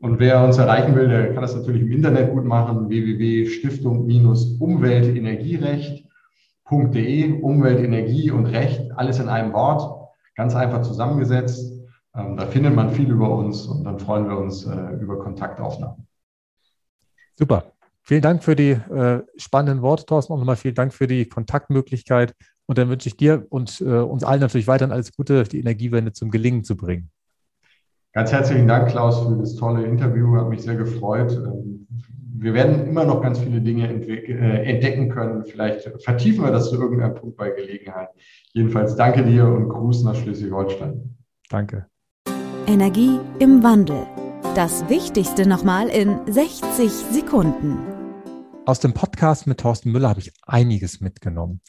Und wer uns erreichen will, der kann das natürlich im Internet gut machen, www.stiftung-umweltenergierecht.de, Umwelt, Energie und Recht, alles in einem Wort, ganz einfach zusammengesetzt. Ähm, da findet man viel über uns und dann freuen wir uns äh, über Kontaktaufnahmen. Super. vielen Dank für die äh, spannenden Worte, Thorsten. Und nochmal vielen Dank für die Kontaktmöglichkeit. Und dann wünsche ich dir und äh, uns allen natürlich weiterhin alles Gute, die Energiewende zum Gelingen zu bringen. Ganz herzlichen Dank, Klaus, für das tolle Interview. Hat mich sehr gefreut. Ähm, wir werden immer noch ganz viele Dinge äh, entdecken können. Vielleicht vertiefen wir das zu irgendeinem Punkt bei Gelegenheit. Jedenfalls danke dir und Gruß nach Schleswig-Holstein. Danke. Energie im Wandel. Das Wichtigste nochmal in 60 Sekunden. Aus dem Podcast mit Thorsten Müller habe ich einiges mitgenommen.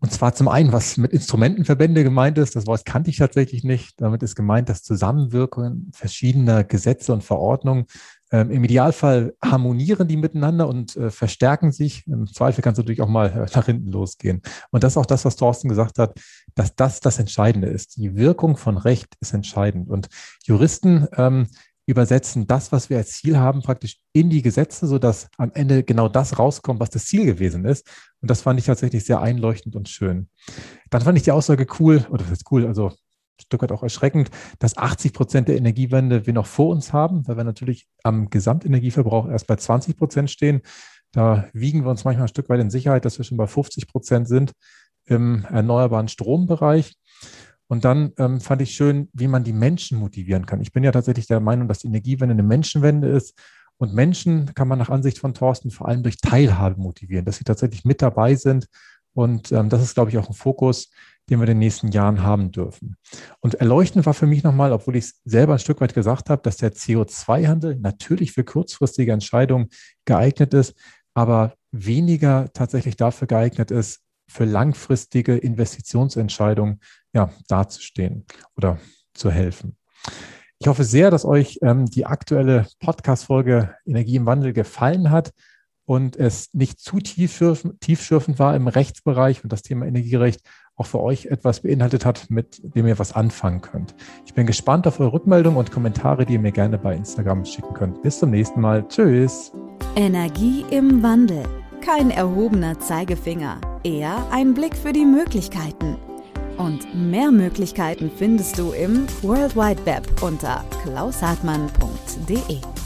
Und zwar zum einen, was mit Instrumentenverbände gemeint ist, das Wort kannte ich tatsächlich nicht. Damit ist gemeint, dass Zusammenwirkungen verschiedener Gesetze und Verordnungen ähm, im Idealfall harmonieren die miteinander und äh, verstärken sich. Im Zweifel kann es natürlich auch mal äh, nach hinten losgehen. Und das ist auch das, was Thorsten gesagt hat, dass das das Entscheidende ist. Die Wirkung von Recht ist entscheidend. Und Juristen ähm, übersetzen das, was wir als Ziel haben, praktisch in die Gesetze, sodass am Ende genau das rauskommt, was das Ziel gewesen ist. Und das fand ich tatsächlich sehr einleuchtend und schön. Dann fand ich die Aussage cool, oder das ist cool, also ein Stück weit auch erschreckend, dass 80 Prozent der Energiewende wir noch vor uns haben, weil wir natürlich am Gesamtenergieverbrauch erst bei 20 Prozent stehen. Da wiegen wir uns manchmal ein Stück weit in Sicherheit, dass wir schon bei 50 Prozent sind im erneuerbaren Strombereich. Und dann ähm, fand ich schön, wie man die Menschen motivieren kann. Ich bin ja tatsächlich der Meinung, dass die Energiewende eine Menschenwende ist. Und Menschen kann man nach Ansicht von Thorsten vor allem durch Teilhabe motivieren, dass sie tatsächlich mit dabei sind. Und ähm, das ist, glaube ich, auch ein Fokus, den wir in den nächsten Jahren haben dürfen. Und erleuchtend war für mich nochmal, obwohl ich es selber ein Stück weit gesagt habe, dass der CO2-Handel natürlich für kurzfristige Entscheidungen geeignet ist, aber weniger tatsächlich dafür geeignet ist, für langfristige Investitionsentscheidungen ja, dazustehen oder zu helfen. Ich hoffe sehr, dass euch ähm, die aktuelle Podcast-Folge Energie im Wandel gefallen hat und es nicht zu tiefschürfend war im Rechtsbereich und das Thema Energierecht auch für euch etwas beinhaltet hat, mit dem ihr was anfangen könnt. Ich bin gespannt auf eure Rückmeldungen und Kommentare, die ihr mir gerne bei Instagram schicken könnt. Bis zum nächsten Mal. Tschüss. Energie im Wandel. Kein erhobener Zeigefinger, eher ein Blick für die Möglichkeiten. Und mehr Möglichkeiten findest du im World Wide Web unter klaushartmann.de.